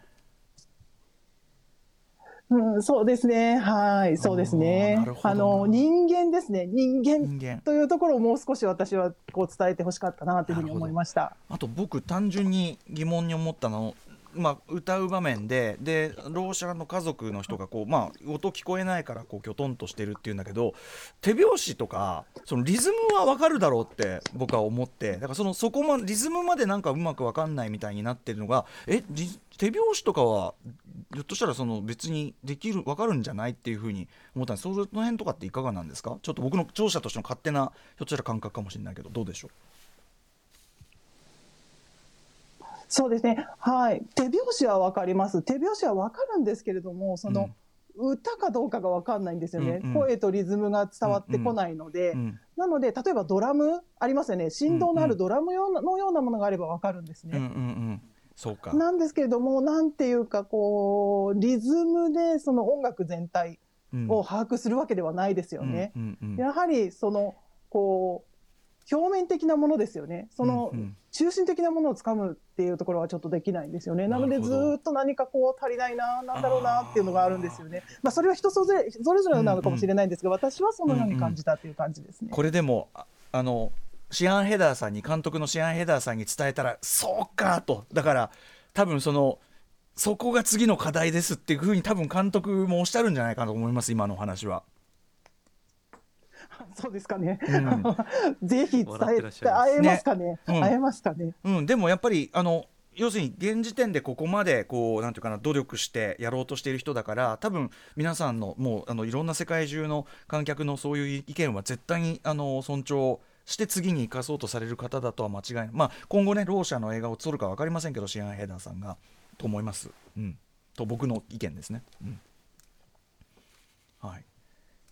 [SPEAKER 4] うん、そうですね。はい、そうですね
[SPEAKER 2] あ
[SPEAKER 4] の、人間ですね。
[SPEAKER 2] 人間
[SPEAKER 4] というところをもう少し私はこう伝えてほしかったなというふうに思いました。
[SPEAKER 2] あと僕単純に疑問に思ったのまあ、歌う場面ででろう者の家族の人がこう、まあ、音聞こえないからこうきょとんとしてるっていうんだけど手拍子とかそのリズムは分かるだろうって僕は思ってだからそのそこまリズムまでなんかうまく分かんないみたいになってるのがえリ手拍子とかはひょっとしたらその別にできる分かるんじゃないっていうふうに思ったんですその辺とかっていかがなんですか？ちょっと僕の聴者としての勝手なひょっとしたら感覚かもしれないけどどうでしょう？
[SPEAKER 4] そうですね。はい。手拍子はわかります。手拍子はわかるんですけれども、その、歌かどうかがわかんないんですよね、
[SPEAKER 2] うんうん
[SPEAKER 4] 声とリズムが伝わってこないので、
[SPEAKER 2] うん
[SPEAKER 4] なので、例えばドラムありますよね。振動のあるドラムのようなものがあればわかるんですね。
[SPEAKER 2] うんうんうん
[SPEAKER 4] なんですけれども、なんていうか、こう、リズムでその音楽全体
[SPEAKER 2] うん
[SPEAKER 4] を把握するわけではないですよね。
[SPEAKER 2] うんうんうん
[SPEAKER 4] やはり、その、こう、表面的なものですよね。その、
[SPEAKER 2] うんうん
[SPEAKER 4] 中心的なものをつかむっていうところはちょっとできないんですよね。なので、ずーっと何かこう足りないな、なんだろうなっていうのがあるんですよね。まあ、それは人それそれぞれなのかもしれないんですが、私はそのように感じたっていう感じですね。
[SPEAKER 2] これでもああのシアン・ヘダーさんに監督のシアン・ヘダーさんに伝えたらそうかとだから多分そのそこが次の課題ですっていうふうに多分監督もおっしゃるんじゃないかと思います今のお話は。
[SPEAKER 4] そうですかね。
[SPEAKER 2] うん
[SPEAKER 4] ぜひ伝え
[SPEAKER 3] らっしゃいます
[SPEAKER 4] 会えますかね。
[SPEAKER 2] ねうん
[SPEAKER 4] 会えますかね。
[SPEAKER 2] うん、でもやっぱりあの要するに現時点でここまでこうなんていうかな努力してやろうとしている人だから多分皆さんのもうあのいろんな世界中の観客のそういう意見は絶対にあの尊重して次に生かそうとされる方だとは間違いない、まあ、今後ねろう者の映画を撮るか分かりませんけどシアン・ヘイダーさんがと思います、うん、と僕の意見ですね。うんはい、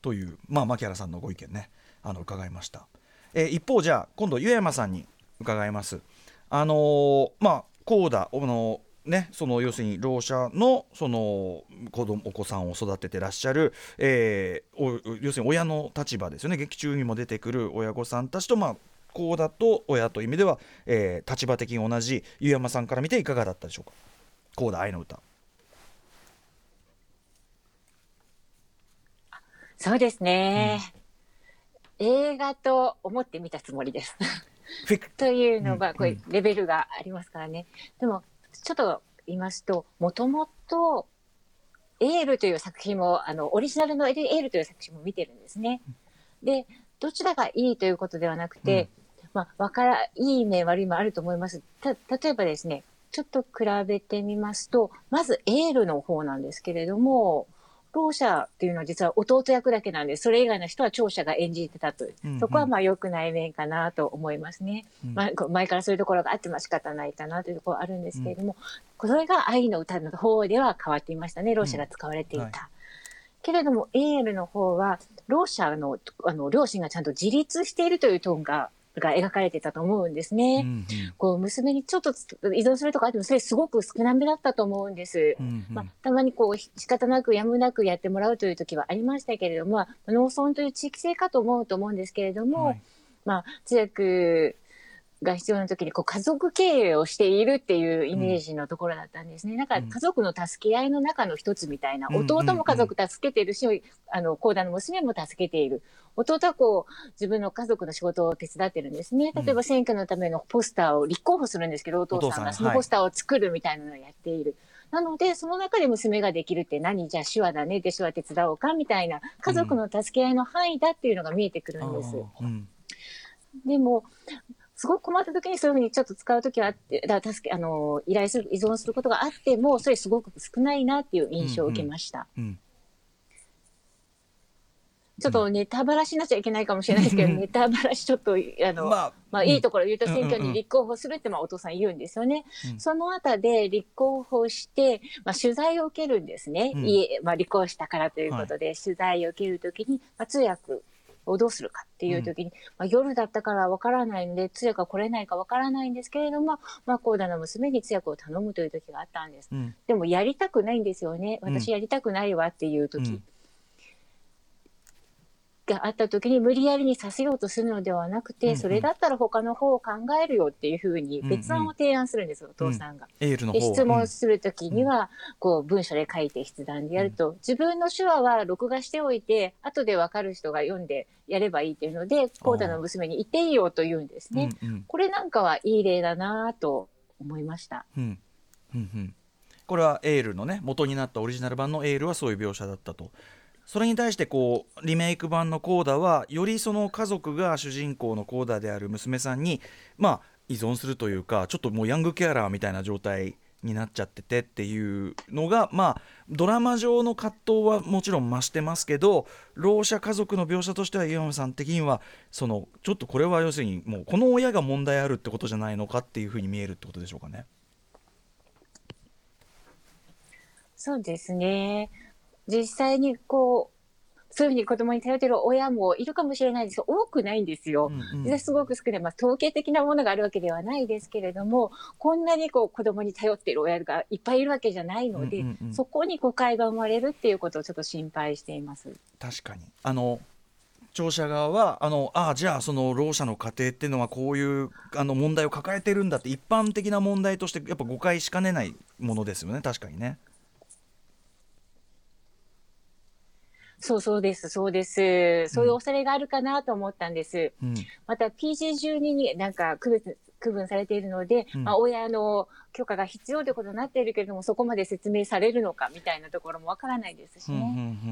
[SPEAKER 2] という、まあ、牧原さんのご意見ねあの伺いました。えー、一方じゃあ今度湯山さんに伺います。あのー、まあこうだあのね、その要するにろう者のその子供お子さんを育ててらっしゃる、えー、要するに親の立場ですよね。劇中にも出てくる親御さんたちとまあこうだと親という意味では、えー、立場的に同じ湯山さんから見ていかがだったでしょうか。こうだ愛の歌。
[SPEAKER 5] そうですね、うん、映画と思ってみたつもりです。というのが、こういうレベルがありますからね。でも、ちょっと言いますと、もともと、エールという作品も、あの、オリジナルのエールという作品も見てるんですね。で、どちらがいいということではなくて、うん、まあ、わから、いい面悪い面あると思います。た、例えばですね、ちょっと比べてみますと、まずエールの方なんですけれども、ろ者っていうのは実は弟役だけなんで、それ以外の人は聴者が演じてたという、うんうん、そこはまあ良くない面かなと思いますね。うん、まあ、前からそういうところがあっても仕方ないかなというところあるんですけれども、うん、それが愛の歌の方では変わっていましたね、ろ者が使われていた。うんはい、けれども、エールの方は、ろ者の、あの、両親がちゃんと自立しているというトーンがが描かれてたと思うんですね。うんうん、こう娘にちょっと依存するとかあってもそれすごく少なめだったと思うんです。うんうん、まあ、たまにこう仕方なくやむなくやってもらうという時はありましたけれども、まあ、農村という地域性かと思うと思うんですけれども、はい、まあ強くが必要な時にこう家族経営をしているっていうイメージのところだったんですね。うん、なんか家族の助け合いの中の一つみたいな、弟も家族助けてるし、あの、コーダの娘も助けている。弟はこう、自分の家族の仕事を手伝ってるんですね。例えば選挙のためのポスターを立候補するんですけど、お父さんがそのポスターを作るみたいなのをやっている。はい、なので、その中で娘ができるって何じゃあ手話だねで手話手伝おうかみたいな、家族の助け合いの範囲だっていうのが見えてくるんです。うん、でも、すごく困った時にそういうふうにちょっと使う時はあって、だ助け、あの、依頼する、依存することがあっても、それすごく少ないなっていう印象を受けました。うん。うん。うんちょっとネタばらしになっちゃいけないかもしれないですけど、ネタばらしちょっと、あの、まあ、まあ、いいところ言うと選挙に立候補するって、まあ、お父さん言うんですよね。うん、その後で立候補して、まあ、取材を受けるんですね。うん、家、まあ、立候補したからということで、はい、取材を受けるときに、まあ、通訳をどうするかっていう時に、うん、まあ、夜だったからわからないので、通訳が来れないかわからないんですけれども、まあ、コーダの娘に通訳を頼むという時があったんです。でも、やりたくないんですよね。私やりたくないわっていう時。があった時に無理やりにさせようとするのではなくて、うんうん、それだったら他の方を考えるよっていうふうに別案を提案するんです、うんうん、お父さんが。
[SPEAKER 2] エールの
[SPEAKER 5] 方質問する時には、こう文書で書いて筆談でやると、自分の手話は録画しておいて、後でわかる人が読んでやればいいっていうので、コーダの娘に言っていいよと言うんですね。うんうん、これなんかはいい例だなと思いました。うん。
[SPEAKER 2] うんうん。これはエールのね元になったオリジナル版のエールはそういう描写だったとそれに対してこうリメイク版のコーダはよりその家族が主人公のコーダである娘さんにまあ依存するというかちょっともうヤングケアラーみたいな状態になっちゃっててっていうのがまあドラマ上の葛藤はもちろん増してますけどろう者家族の描写としては岩間さん的にはそのちょっとこれは要するにもうこの親が問題あるってことじゃないのかっていうふうに見えるってことでしょうかね。
[SPEAKER 5] そうですね実際にこう、そういうふうに子供に頼ってる親もいるかもしれないですけど、多くないんですよ。うんうん、すごく少ない。まあ、統計的なものがあるわけではないですけれども、こんなにこう子供に頼っている親がいっぱいいるわけじゃないので、うんうんうん、そこに誤解が生まれるっていうことをちょっと心配しています。
[SPEAKER 2] 確かに。あの、聴者側はあのあじゃあそのろう者の家庭っていうのはこういうあの問題を抱えてるんだって一般的な問題としてやっぱ誤解しかねないものですよね確かにね。
[SPEAKER 5] そうそうです、そうです。そういう恐れがあるかなと思ったんです。うん、また PG12 になんか区別区分されているので、うん、まあ、親の許可が必要ということになっているけれどもそこまで説明されるのかみたいなところもわからないですしね。うんうんう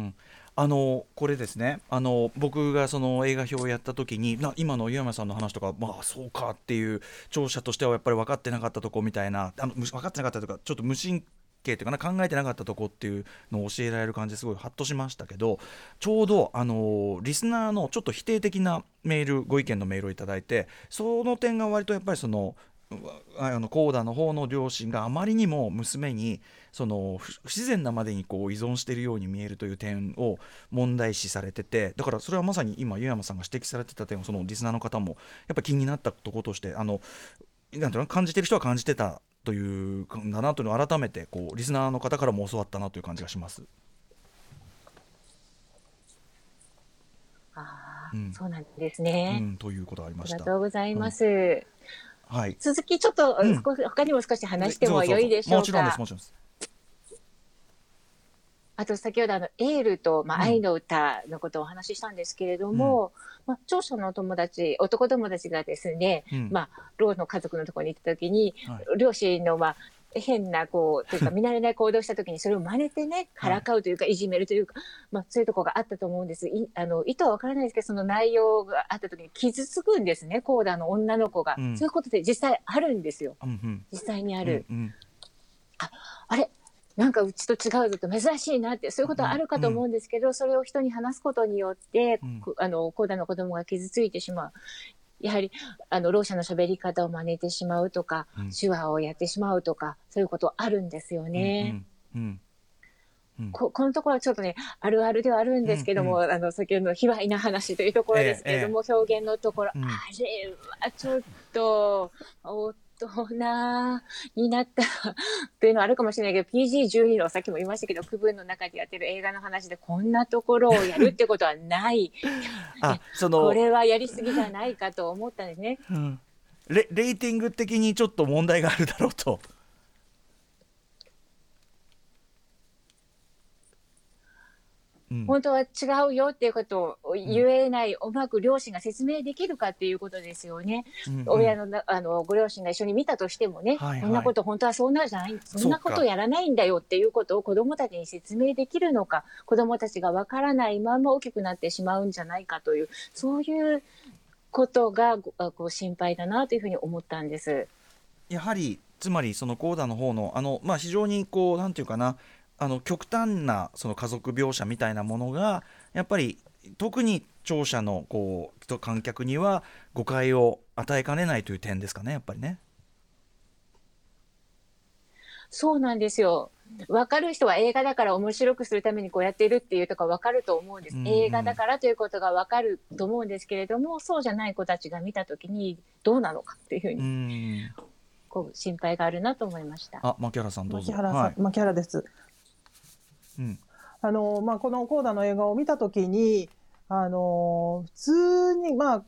[SPEAKER 5] ん
[SPEAKER 2] あのこれですねあの僕がその映画表をやった時にな今の湯山さんの話とかまあそうかっていう聴者としてはやっぱり分かってなかったとこみたいなあの分かってなかったとかちょっと無神経というかな考えてなかったとこっていうのを教えられる感じですごいハッとしましたけどちょうどあのリスナーのちょっと否定的なメールご意見のメールを頂いてその点が割とやっぱりそのあのコーダの方の両親があまりにも娘にその不自然なまでにこう依存しているように見えるという点を問題視されててだからそれはまさに今湯山さんが指摘されてた点をそのリスナーの方もやっぱ気になったとことしてあのなんていうの感じてる人は感じてたというんだなというのを改めてこうリスナーの方からも教わったなという感じがします。
[SPEAKER 5] あうん、そうなんですね、
[SPEAKER 2] うん、ということありました。
[SPEAKER 5] ありがとうございます。うん、
[SPEAKER 2] はい。
[SPEAKER 5] 続きちょっと、うん、他にも少し話してもよいでしょうか？も
[SPEAKER 2] ちろんです。もちろんです。
[SPEAKER 5] あと先ほどあのエールと、まあ、愛の歌のことをお話ししたんですけれども、うん、まあ、長所の友達男友達がですね、うん、まあ、ローの家族のところに行った時に、はい、両親の、まあ、変なこうというか 見慣れない行動した時にそれを真似てねからかうというか、い、じめるというか、まあ、そういうところがあったと思うんです。いあの意図は分からないですけどその内容があった時に傷つくんですねコーダの女の子が、うん、そういうことで実際あるんですよ、うんうん、実際にある。うんうん、ああれなんかうちと違うぞと珍しいなってそういうことはあるかと思うんですけど、うん、それを人に話すことによって、うん、あのコーダの子供が傷ついてしまう。やはりあのろう者の喋り方を真似てしまうとか、うん、手話をやってしまうとかそういうことあるんですよね。うんここのところはちょっとねあるあるではあるんですけども、うん。うん、あの先ほどの卑猥な話というところですけれども、ええ、表現のところ、あれはちょっとお大人になったというのはあるかもしれないけど PG12 のさっきも言いましたけど区分の中でやってる映画の話でこんなところをやるってことはない。あそのこれはやりすぎじゃないかと思ったんですね、
[SPEAKER 2] うん、レレーティング的にちょっと問題があるだろうと。
[SPEAKER 5] 本当は違うよっていうことを言えない、うまく両親が説明できるかっていうことですよね。うんうん、親のあのご両親が一緒に見たとしてもね、はいはい、こんなこと本当はそうなんじゃないそんなことをやらないんだよっていうことを子どもたちに説明できるのか子どもたちがわからないまま大きくなってしまうんじゃないかというそういうことがこう心配だなというふうに思ったんです。
[SPEAKER 2] やはりつまりそのコーダの方のあの、まあ、非常にこうなんていうかなあの極端なその家族描写みたいなものがやっぱり特に聴者のこう観客には誤解を与えかねないという点ですかねやっぱりね。
[SPEAKER 5] そうなんですよ。分かる人は映画だから面白くするためにこうやってるっていうとか分かると思うんです、うんうん、映画だからということが分かると思うんですけれどもそうじゃない子たちが見た時にどうなのかっていうふうにこう心配があるなと思いました。
[SPEAKER 2] あ牧原さんどうぞ。
[SPEAKER 4] 牧原さん、はい、牧原です。あのまあ、このコーダの映画を見たときに、あの普通に、まあ、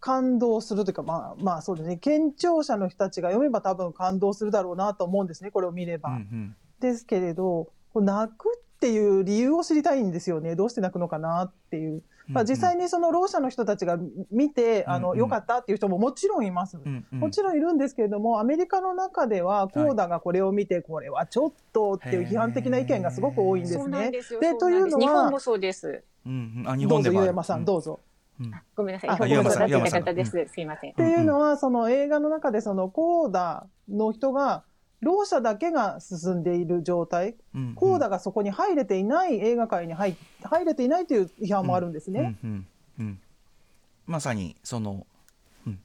[SPEAKER 4] 感動するというか、まあ、まあそうですね、健聴者の人たちが読めば多分感動するだろうなと思うんですね、これを見れば。うんうん、ですけれど、泣くっていう理由を知りたいんですよね。どうして泣くのかなっていう。まあ、実際にそのろう者の人たちが見て、あの、良かったっていう人ももちろんいます。もちろんいるんですけれども、アメリカの中では、コーダがこれを見て、これはちょっとっていう批判的な意見がすごく多いんですね。
[SPEAKER 5] でというのは、日本もそうです。
[SPEAKER 2] うん、
[SPEAKER 4] あ、日本でも。どうぞ、ゆうやまさん、どうぞ。
[SPEAKER 5] ごめんなさい。日本語育てた方です。すいません。
[SPEAKER 4] っていうのは、その映画の中で、そのコーダの人が、ろう者だけが進んでいる状態、コーダがそこに入れていない映画界に入入れていないという批判もあるんですね。うんうんうん、
[SPEAKER 2] まさにその、
[SPEAKER 5] うん、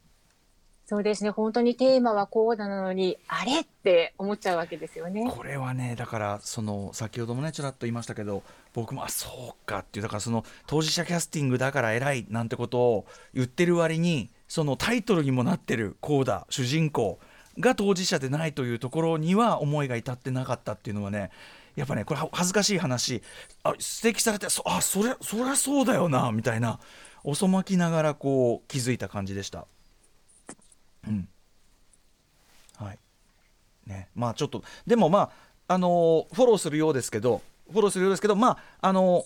[SPEAKER 5] そうですね。本当にテーマはコーダなのにあれって思っちゃうわけですよね。
[SPEAKER 2] これはねだからその先ほどもねちらっと言いましたけど僕もあそうかっていうだからその当事者キャスティングだから偉いなんてことを言ってる割にそのタイトルにもなってるコーダ主人公が当事者でないというところには思いが至ってなかったっていうのはねやっぱねこれ恥ずかしい話。あ指摘されてそあそれそりゃそうだよなみたいな遅まきながらこう気づいた感じでした。うん。はい。ね、まあちょっとでもまああのフォローするようですけどフォローするようですけどまああの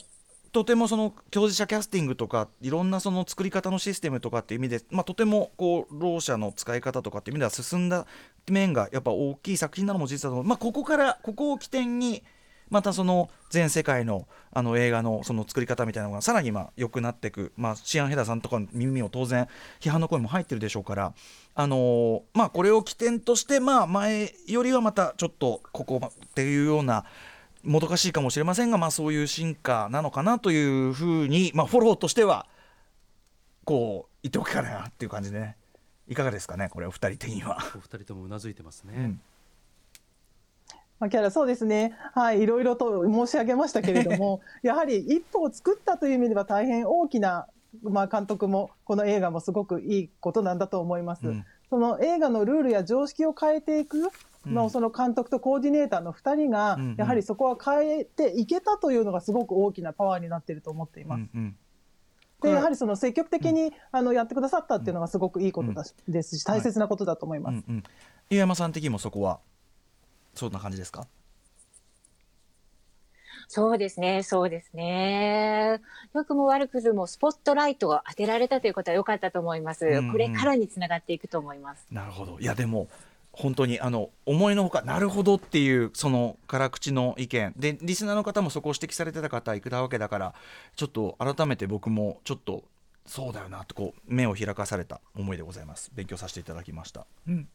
[SPEAKER 2] とてもその当事者キャスティングとかいろんなその作り方のシステムとかっていう意味で、まあ、とてもこうろう者の使い方とかっていう意味では進んだ面がやっぱ大きい作品なのも事実だと思う、まあ、ここからここを起点にまたその全世界のあの映画のその作り方みたいなのがさらにま良くなっていく、まあ、シアン・ヘダさんとかの耳も当然批判の声も入ってるでしょうから、あのー、まあ、これを起点として、まあ、前よりはまたちょっとここっていうようなもどかしいかもしれませんが、まあ、そういう進化なのかなというふうに、まあ、フォローとしてはこう言っておくかなっていう感じでねいかがですかねこれお二人的には。
[SPEAKER 3] お二人ともうなずいてますね。
[SPEAKER 2] うん
[SPEAKER 4] キャラそうですね、はい、いろいろと申し上げましたけれども、やはり一歩を作ったという意味では大変大きな、まあ、監督もこの映画もすごくいいことなんだと思います。うん、その映画のルールや常識を変えていくの、その監督とコーディネーターの2人が、やはりそこは変えていけたというのがすごく大きなパワーになっていると思っています。うんうんでやはりその積極的に、あのやってくださったっていうのがすごくいいことだですし、大切なことだと思います。うんうん、
[SPEAKER 2] 井山さん的にもそこはそんな感じですか？
[SPEAKER 5] そうですね、そうですね。良くも悪くもスポットライトが当てられたということは良かったと思います。うんうん、これからにつながっていくと思います。
[SPEAKER 2] なるほど。いやでも本当にあの思いのほかなるほどっていうその辛口の意見でリスナーの方もそこを指摘されてた方いたわけだからちょっと改めて僕もちょっとそうだよなとこう目を開かされた思いでございます勉強させていただきました。うん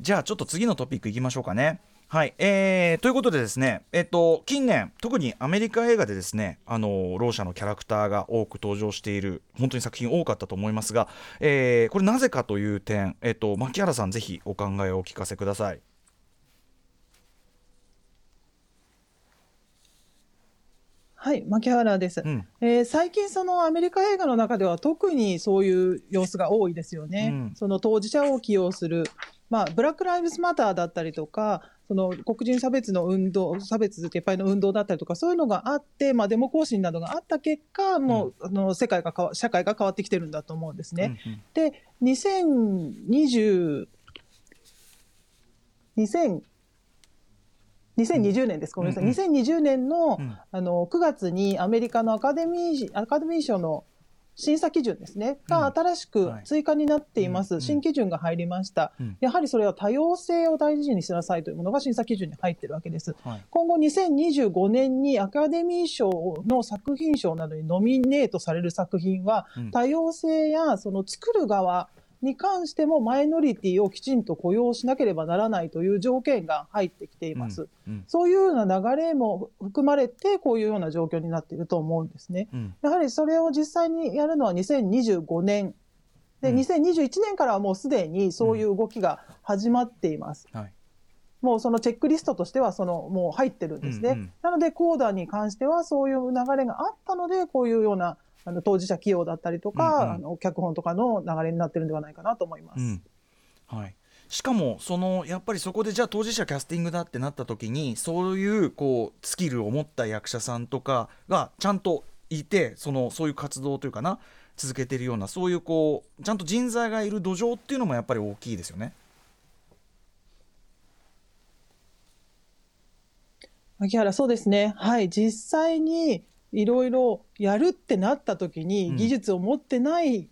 [SPEAKER 2] じゃあちょっと次のトピックいきましょうかね。はい、えー、ということでですね、えっと、近年特にアメリカ映画でですねあのろう者のキャラクターが多く登場している本当に作品多かったと思いますが、えー、これなぜかという点、えっと、牧原さんぜひお考えをお聞かせください。
[SPEAKER 4] はい、牧原です、うん、えー、最近、そのアメリカ映画の中では特にそういう様子が多いですよね。うん、その当事者を起用する、まあ、ブラック・ライブズ・マターだったりとか、その黒人差別の運動、差別撤廃の運動だったりとか、そういうのがあって、まあ、デモ行進などがあった結果、もう、あの世界が変わ、社会が変わってきてるんだと思うんですね。うんうん、で、2020、2000 2020年です。ごめんなさい。2020年の,、あの9月にアメリカのアカデミーアカデミー賞の審査基準ですね、が新しく追加になっています、新基準が入りました、やはりそれは多様性を大事にしなさいというものが審査基準に入っているわけです。今後2025年にアカデミー賞の作品賞などにノミネートされる作品は、多様性やその作る側、に関してもマイノリティをきちんと雇用しなければならないという条件が入ってきています。うんうん、そういうような流れも含まれて、こういうような状況になっていると思うんですね。うん、やはりそれを実際にやるのは2025年。で、2021年からはもうすでにそういう動きが始まっています。はいもうそのチェックリストとしてはそのもう入ってるんですね。うんうん、なので、コーダーに関してはそういう流れがあったので、こういうようなあの当事者起用だったりとか、うんうん、あの脚本とかの流れになってるんではないかなと思います。うん、
[SPEAKER 2] はい。しかもそのやっぱりそこでじゃあ当事者キャスティングだってなった時にそういうこうスキルを持った役者さんとかがちゃんといてそのそういう活動というかな続けているようなそういうこうちゃんと人材がいる土壌っていうのもやっぱり大きいですよね。
[SPEAKER 4] 牧原そうですね。はい。実際にいろいろやるってなった時に技術を持ってない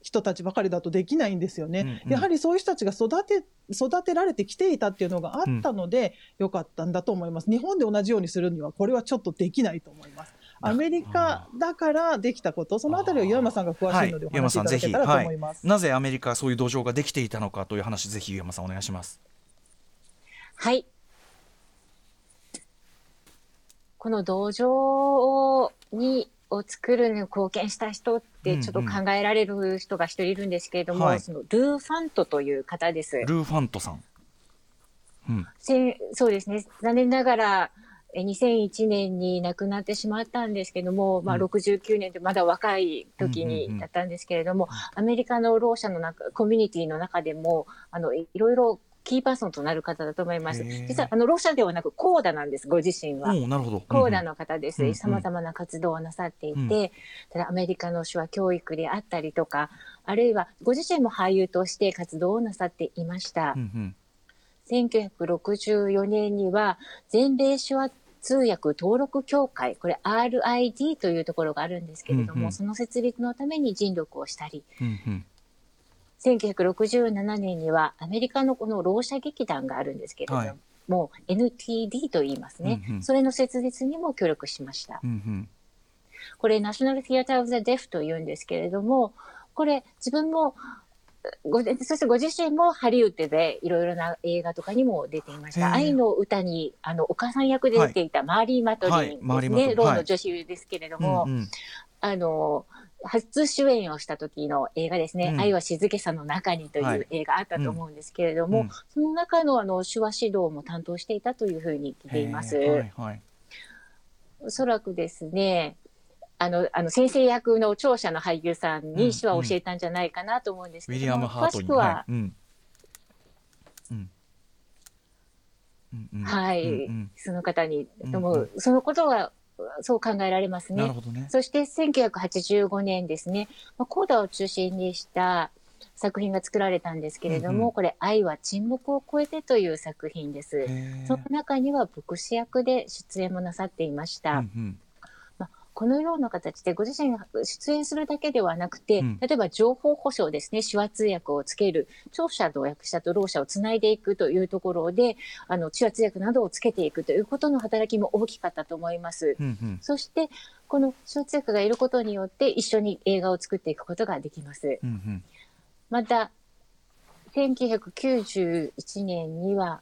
[SPEAKER 4] 人たちばかりだとできないんですよね。うんうん、やはりそういう人たちが育て育てられてきていたっていうのがあったので、よかったんだと思います。日本で同じようにするにはこれはちょっとできないと思います。アメリカだからできたこと、そのあたりは岩山さんが詳しいのでお話しいただけたらと思います、
[SPEAKER 2] はい、なぜアメリカそういう土壌ができていたのかという話、ぜひ岩山さんお願いします。
[SPEAKER 5] はい、この道場にを作るに貢献した人ってちょっと考えられる人が一人いるんですけれども、うんうん、そのルー・ファントという方です。
[SPEAKER 2] ルー・ファントさん。
[SPEAKER 5] うん、そうですね。残念ながら、2001年に亡くなってしまったんですけども、まあ、69年でまだ若い時にだったんですけれども、アメリカのろう者の中、コミュニティの中でも、あの、いろいろキーパーソンとなる方だと思います。実は、あの、ロシアではなく、コーダなんです、ご自身は。
[SPEAKER 2] なるほど。
[SPEAKER 5] コーダの方です。様々な活動をなさっていて、うん、ただ、アメリカの手話教育であったりとか、あるいは、ご自身も俳優として活動をなさっていました。うんうん、1964年には、全米手話通訳登録協会、これ RID というところがあるんですけれども、
[SPEAKER 2] うんうん
[SPEAKER 5] その設立のために尽力をしたり、
[SPEAKER 2] うんうん
[SPEAKER 5] 1967年にはアメリカのこのろう者劇団があるんですけれども、
[SPEAKER 2] はい。
[SPEAKER 5] もう NTD と言いますね、
[SPEAKER 2] うんうん。
[SPEAKER 5] それの設立にも協力しました。
[SPEAKER 2] うんうん。
[SPEAKER 5] これナショナル・ティアター・オブ・ザ・デフと言うんですけれども、これ自分も、ごそしてご自身もハリウッドでいろいろな映画とかにも出ていました。愛の歌に、あの、お母さん役で出ていたマーリー・マトリンね。ロー
[SPEAKER 2] はい
[SPEAKER 5] の女子ですけれども、
[SPEAKER 2] うんうん。
[SPEAKER 5] あの、初主演をした時の映画ですね、
[SPEAKER 2] うん。
[SPEAKER 5] 愛は静けさの中にと
[SPEAKER 2] はい。いう
[SPEAKER 5] 映画あったと思うんですけれども、
[SPEAKER 2] うん。
[SPEAKER 5] その中のあの手話指導も担当していたというふうに聞いています。
[SPEAKER 2] はいはい
[SPEAKER 5] おそらくですね、あの、あの、先生役の聴者の俳優さんに手話を教えたんじゃないかなと思うんですけども、詳しくは、はい、その方に、
[SPEAKER 2] うん
[SPEAKER 5] とも、そのことは、そう考えられますね。
[SPEAKER 2] ね
[SPEAKER 5] そして1985年ですね、まあ、コーダを中心にした作品が作られたんですけれども、
[SPEAKER 2] うんうん
[SPEAKER 5] これ、愛は沈黙を超えてという作品です。その中には牧師役で出演もなさっていました。
[SPEAKER 2] うんうん
[SPEAKER 5] このような形でご自身が出演するだけではなくて、
[SPEAKER 2] うん
[SPEAKER 5] 例えば情報保障ですね、手話通訳をつける、聴者と役者とろう者をつないでいくというところで、あの、手話通訳などをつけていくということの働きも大きかったと思います。
[SPEAKER 2] うんうん
[SPEAKER 5] そして、この手話通訳がいることによって一緒に映画を作っていくことができます。
[SPEAKER 2] うんうん
[SPEAKER 5] また、1991年には、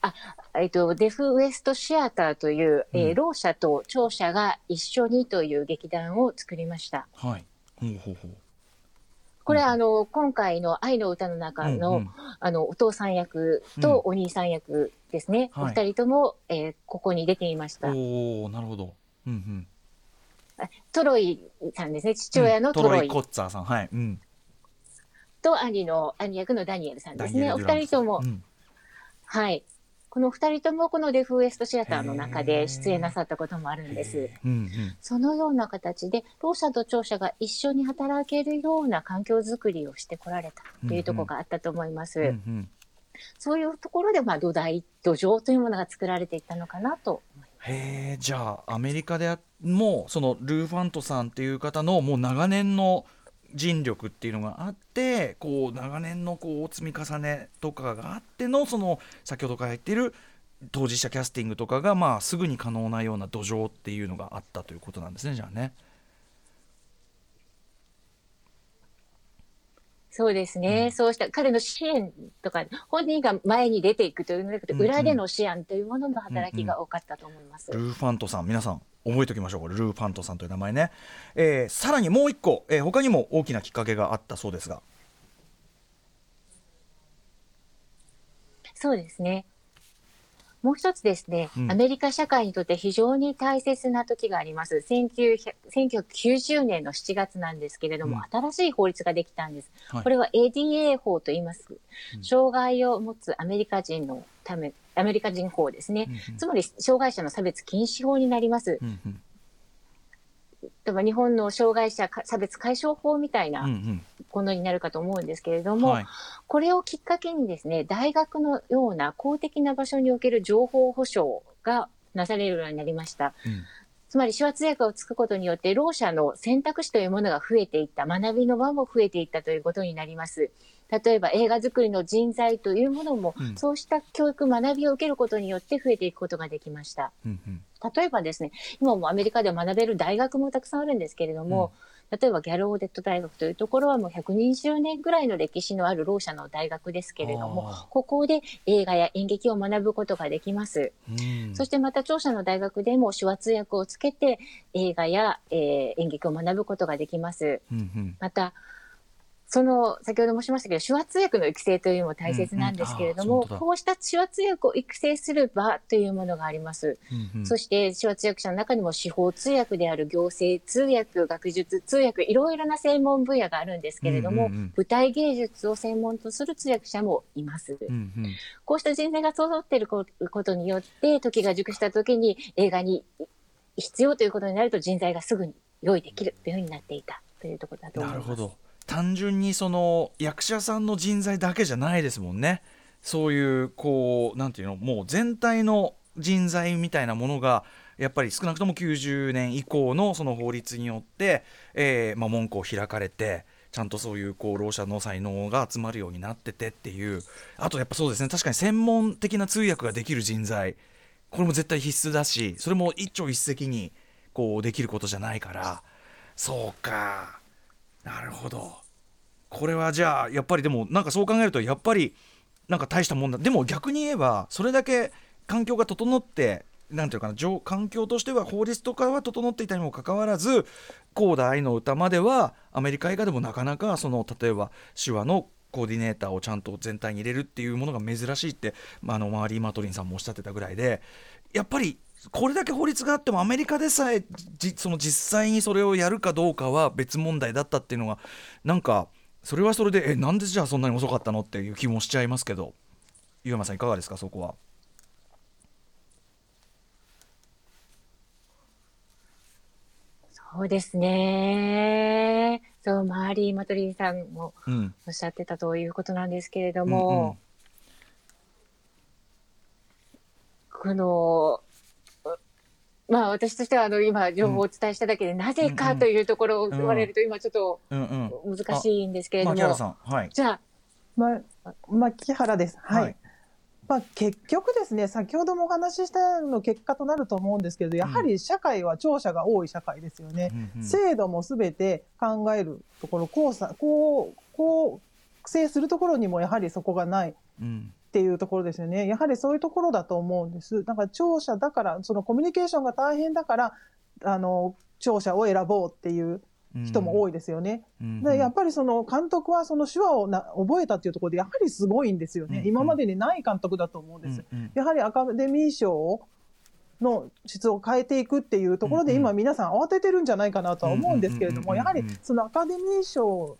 [SPEAKER 5] あ、えっと、デフウエストシアターという、え
[SPEAKER 2] うん。
[SPEAKER 5] ー、ろう者と聴者が一緒にという劇団を作りました。
[SPEAKER 2] はい。ほうほうほう。
[SPEAKER 5] これ、
[SPEAKER 2] うん。
[SPEAKER 5] あの、今回の愛の歌の中の、
[SPEAKER 2] うんうん。
[SPEAKER 5] あの、お父さん役とお兄さん役ですね。
[SPEAKER 2] はい。
[SPEAKER 5] お二人とも、えーここに出ていました。
[SPEAKER 2] おおなるほど。うんうん。
[SPEAKER 5] トロイさんですね。父親の
[SPEAKER 2] うん。
[SPEAKER 5] トロイ。
[SPEAKER 2] コッツァーさん。はい。うん。
[SPEAKER 5] と兄の、兄役のダニエルさんですね。お二人とも、
[SPEAKER 2] うん。
[SPEAKER 5] はい。この二人ともこのデフウエストシアターの中
[SPEAKER 2] へ
[SPEAKER 5] で
[SPEAKER 2] ー
[SPEAKER 5] 出演なさったこともあるんです。
[SPEAKER 2] うんうん
[SPEAKER 5] そのような形で、ろう者と聴者が一緒に働けるような環境づくりをしてこられたというところがあったと思います。
[SPEAKER 2] うんうん
[SPEAKER 5] そういうところで、まあ、土台、土壌というものが作られていったのかなと。
[SPEAKER 2] へえじゃあアメリカであもそのルー・ファントさんっていう方のもう長年の尽力っていうのがあってこう長年のこう積み重ねとかがあってのその先ほどから言っている当事者キャスティングとかがまあすぐに可能なような土壌っていうのがあったということなんですねじゃあね。
[SPEAKER 5] そうですね、
[SPEAKER 2] うん
[SPEAKER 5] そうした彼の支援とか、本人が前に出ていくというのではなくて、
[SPEAKER 2] うんうん
[SPEAKER 5] 裏での支援というものの働きが多かったと思います。
[SPEAKER 2] ルー・ファントさん皆さん覚えておきましょう。これルー・ファントさんという名前ね、えーさらにもう一個、えー他にも大きなきっかけがあったそうですが。
[SPEAKER 5] そうですね。もう一つですね、
[SPEAKER 2] うん。
[SPEAKER 5] アメリカ社会にとって非常に大切な時があります。1900 1990年の7月なんですけれども、新しい法律ができたんです。
[SPEAKER 2] はい。
[SPEAKER 5] これは ADA 法と言います。
[SPEAKER 2] うん。
[SPEAKER 5] 障害を持つアメリカ人のため、アメリカ人法ですね。
[SPEAKER 2] うんうん
[SPEAKER 5] つまり、障害者の差別禁止法になります。
[SPEAKER 2] うんうん
[SPEAKER 5] 例えば日本の障害者差別解消法みたい
[SPEAKER 2] うんう
[SPEAKER 5] なんものになるかと思うんですけれども、
[SPEAKER 2] はい
[SPEAKER 5] これをきっかけにですね、大学のような公的な場所における情報保障がなされるようになりました。
[SPEAKER 2] うん
[SPEAKER 5] つまり手話通訳をつくことによって、ろう者の選択肢というものが増えていった、学びの場も増えていったということになります。例えば映画作りの人材というものも、
[SPEAKER 2] うん
[SPEAKER 5] そうした教育、学びを受けることによって増えていくことができました。
[SPEAKER 2] うんうん
[SPEAKER 5] 例えばですね、今もアメリカで学べる大学もたくさんあるんですけれども、例えばギャルオーデット大学というところはもう120年ぐらいの歴史のあるろう者の大学ですけれどもここで映画や演劇を学ぶことができます。
[SPEAKER 2] うん
[SPEAKER 5] そしてまた聴者の大学でも手話通訳をつけて映画や、えー演劇を学ぶことができます。
[SPEAKER 2] うんうん
[SPEAKER 5] また、その、先ほど申しましたけど、手話通訳の育成というのも大切なんですけれども、
[SPEAKER 2] うんうん
[SPEAKER 5] こうした手話通訳を育成する場というものがあります。
[SPEAKER 2] うんうん
[SPEAKER 5] そして手話通訳者の中にも司法通訳である行政通訳、学術通訳、いろいろな専門分野があるんですけれども、
[SPEAKER 2] うんうんうん
[SPEAKER 5] 舞台芸術を専門とする通訳者もいます。
[SPEAKER 2] うんうん
[SPEAKER 5] こうした人材が揃っていることによって、時が熟した時に映画に必要ということになると人材がすぐに用意できるというふうになっていたというところだと思います。
[SPEAKER 2] なるほど単純にその役者さんの人材だけじゃないですもんね。そういうこうなんていうのもう全体の人材みたいなものがやっぱり少なくとも90年以降のその法律によって、えーまあ、門戸を開かれてちゃんとそういうこうろう者の才能が集まるようになっててっていう。あとやっぱそうですね確かに専門的な通訳ができる人材。これも絶対必須だしそれも一朝一夕にこうできることじゃないから。そうか。なるほど。これはじゃあやっぱりでもなんかそう考えるとやっぱりなんか大したもんだ。でも逆に言えばそれだけ環境が整ってなんていうかな環境としては法律とかは整っていたにもかかわらず「高大の歌」まではアメリカ映画でもなかなかその例えば手話のコーディネーターをちゃんと全体に入れるっていうものが珍しいって、まあ、あのマーリー・マトリンさんもおっしゃってたぐらいでやっぱりこれだけ法律があってもアメリカでさえその実際にそれをやるかどうかは別問題だったっていうのがなんかそれはそれでえなんでじゃあそんなに遅かったのっていう気もしちゃいますけど湯山さんいかがですか？そこは。
[SPEAKER 5] そうですね。そう、マーリー・マトリーさん。もおっしゃってたということなんですけれども、うんうん、この、まあ私としてはあの今情報をお伝えしただけで、なぜかというところを言われると今ちょっと難しいんですけれども、
[SPEAKER 2] はい、
[SPEAKER 5] じゃあ、
[SPEAKER 4] ま、牧原です。はい、はいまあ、結局ですね、先ほどもお話ししたの結果となると思うんですけど、やはり社会は聴者が多い社会ですよね。うんうん、制度もすべて考えるところ、こうさ、こう、こう、制するところにもやはりそこがないっていうところですよね。やはりそういうところだと思うんです。だから聴者だから、そのコミュニケーションが大変だから、あの、聴者を選ぼうっていう人も多いですよね。うん、でやっぱりその監督はその手話をな覚えたっていうところでやはりすごいんですよね。うん、今までにない監督だと思うんです。うん、やはりアカデミー賞の質を変えていくっていうところで今皆さん慌ててるんじゃないかなとは思うんですけれども、やはりそのアカデミー賞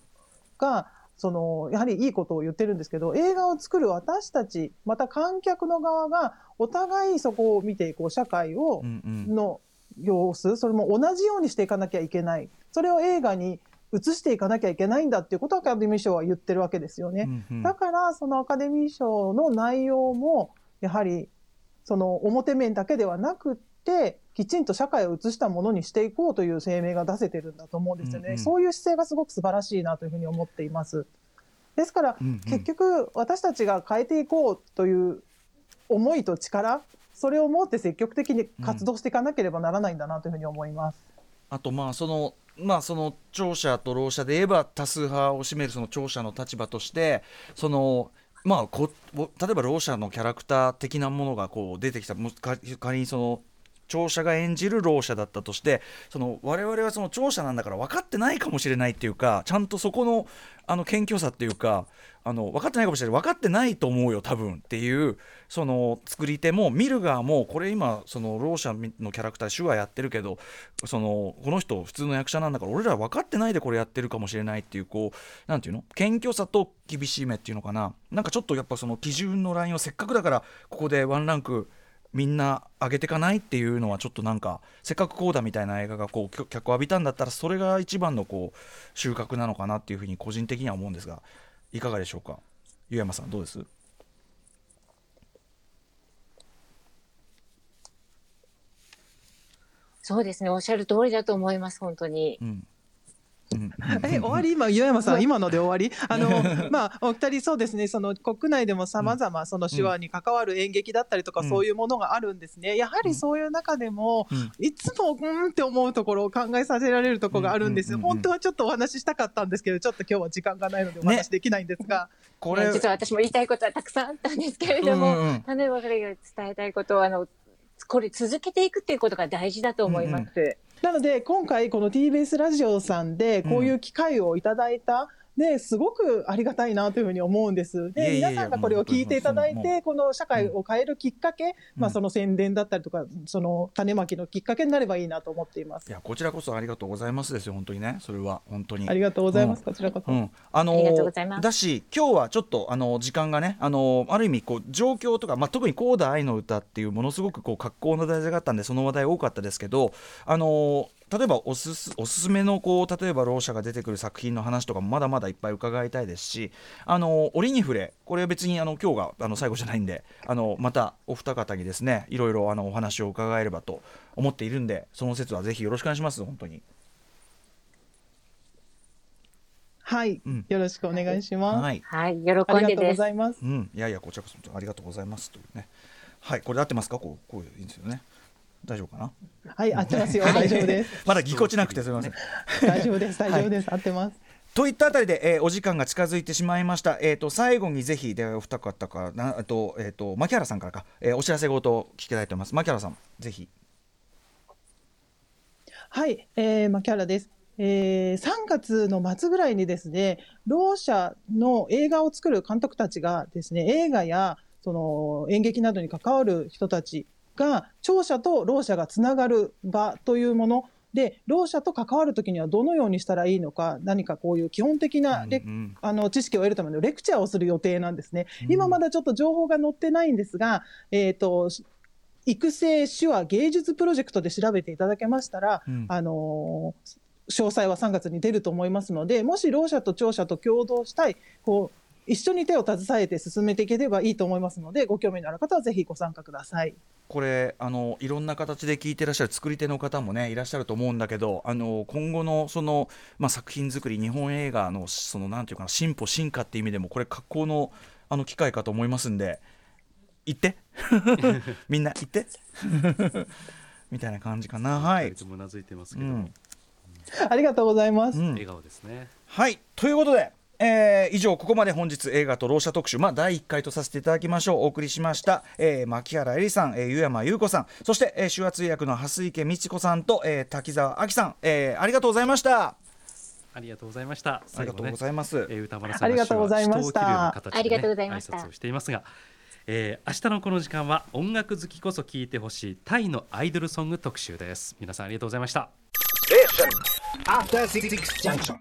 [SPEAKER 4] がそのやはりいいことを言ってるんですけど映画を作る私たちまた観客の側がお互いそこを見ていこう社会をの様子それも同じようにしていかなきゃいけないそれを映画に移していかなきゃいけないんだっていうことをアカデミー賞は言ってるわけですよね。うんうん、だからそのアカデミー賞の内容もやはりその表面だけではなくってきちんと社会を映したものにしていこうという声明が出せてるんだと思うんですよね。うんうん、そういう姿勢がすごく素晴らしいなというふうに思っています。ですから、うんうん、結局私たちが変えていこうという思いと力それを持って積極的に活動していかなければならないんだなというふうに思います。
[SPEAKER 2] あとまあそのまあその聴者とろう者で言えば多数派を占めるその聴者の立場としてそのまあこ例えばろう者のキャラクター的なものがこう出てきた仮にその聴者が演じるろう者だったとしてその我々はその聴者なんだから分かってないかもしれないっていうかちゃんとそこのあの謙虚さっていうかあの分かってないかもしれない。分かってないと思うよ多分っていうその作り手も見る側もこれ今そのろう者のキャラクター手話やってるけどそのこの人普通の役者なんだから俺ら分かってないでこれやってるかもしれないっていうこうなんていうの？謙虚さと厳しい目っていうのかな？なんかちょっとやっぱその基準のラインをせっかくだからここでワンランクみんな上げていかないっていうのはちょっとなんかせっかくこうだみたいな映画がこう脚を浴びたんだったらそれが一番のこう収穫なのかなっていうふうに個人的には思うんですがいかがでしょうか？湯山さんどうです？
[SPEAKER 5] そうですね。おっしゃる通りだと思います本当に。うん
[SPEAKER 4] え終わり？今岩山さん今ので終わり？あの まあお二人そうですね。その国内でもさまざまその手話に関わる演劇だったりとか、そういうものがあるんですね。やはりそういう中でも、いつもうんって思うところを考えさせられるところがあるんです、本当はちょっとお話ししたかったんですけどちょっと今日は時間がないのでお話できないんですが、ね、
[SPEAKER 5] これ。実は私も言いたいことはたくさんあったんですけれども、うんうん、例えばそれが伝えたいことはあのこれ続けていくっていうことが大事だと思います。うんうん
[SPEAKER 4] なので、今回、この TBS ラジオさんで、こういう機会をいただいた、ね、すごくありがたいなというふうに思うんです。で、皆さんがこれを聞いていただいて、この社会を変えるきっかけ、まあその宣伝だったりとか、その種まきのきっかけになればいいなと思っています。
[SPEAKER 2] いや、こちらこそありがとうございますですよ、本当にね、それは本当に。
[SPEAKER 4] ありがとうございます、こちらこそ。
[SPEAKER 2] あのだし、今日はちょっとあの時間がね、あのある意味こう状況とか、まあ特にコーダ愛の歌っていうものすごくこう格好の題材があったんで、その話題多かったですけど、あの例えばおすすおすすめのこう例えばろう者が出てくる作品の話とかもまだまだいっぱい伺いたいですしあの折に触れこれは別にあの今日があの最後じゃないんであのまたお二方にですねいろいろあのお話を伺えればと思っているんでその説はぜひよろしくお願いします本当に。
[SPEAKER 4] はい、うん、よろしくお願いします。
[SPEAKER 5] はい、はい、喜んでです。あ
[SPEAKER 4] りがとうございます。
[SPEAKER 2] うん、いやいやこちらこそありがとうございますというね。はい、これで合ってますか？こうこういいんですよね。大丈夫かな？
[SPEAKER 4] はい、合ってますよ。大丈夫です。
[SPEAKER 2] まだぎこちなくてすみません。
[SPEAKER 4] 大丈夫です。大丈夫です。合ってます。
[SPEAKER 2] といったあたりで、えー、お時間が近づいてしまいました。えっ、ー、と最後にぜひでお二方かな？とえっ、ー、と牧原さんからか、えー、お知らせごと聞きたいと思います。牧原さんぜひ。
[SPEAKER 4] はい、えー、牧原です。えー、3月の末ぐらいにですね、ろう者の映画を作る監督たちがですね、映画やその演劇などに関わる人たちが、聴者とろう者がつながる場というもので、ろう者と関わるときにはどのようにしたらいいのか、何かこういう基本的なレ、うんうん、あの知識を得るためのレクチャーをする予定なんですね。うん、今まだちょっと情報が載ってないんですが、えっ、ー、と、育成手話芸術プロジェクトで調べていただけましたら、うん、あのー詳細は3月に出ると思いますので、もしろう者と聴者と共同したい、こう、一緒に手を携えて進めていければいいと思いますので、ご興味のある方はぜひご参加ください。
[SPEAKER 2] これあのいろんな形で聞いてらっしゃる作り手の方もねいらっしゃると思うんだけどあの今後のその、まあ、作品作り日本映画のそのなんていうかな進歩進化っていう意味でもこれ格好のあの機会かと思いますんで行って？みんな行って？みたいな感じかなはい。
[SPEAKER 3] いつもなずいてますけど、うん
[SPEAKER 4] ありがとうございます。
[SPEAKER 3] 笑顔ですね。
[SPEAKER 2] はいということで。えー、以上ここまで本日映画とろう者特集、まあ、第1回とさせていただきましょうお送りしました、えー、牧原絵里さん、えー、湯山優子さんそして、えー、手話通訳の蓮池美智子さんと、えー、滝沢亜紀さん、えー、ありがとうございました
[SPEAKER 3] ありがとうございました。
[SPEAKER 2] ありがとうございます。
[SPEAKER 3] えー、歌丸さんありがとうございました。あ
[SPEAKER 5] りがとうございました。
[SPEAKER 3] 挨拶をしていますが、えー、明日のこの時間は音楽好きこそ聞いてほしいタイのアイドルソング特集です。皆さんありがとうございました。After 66 junction.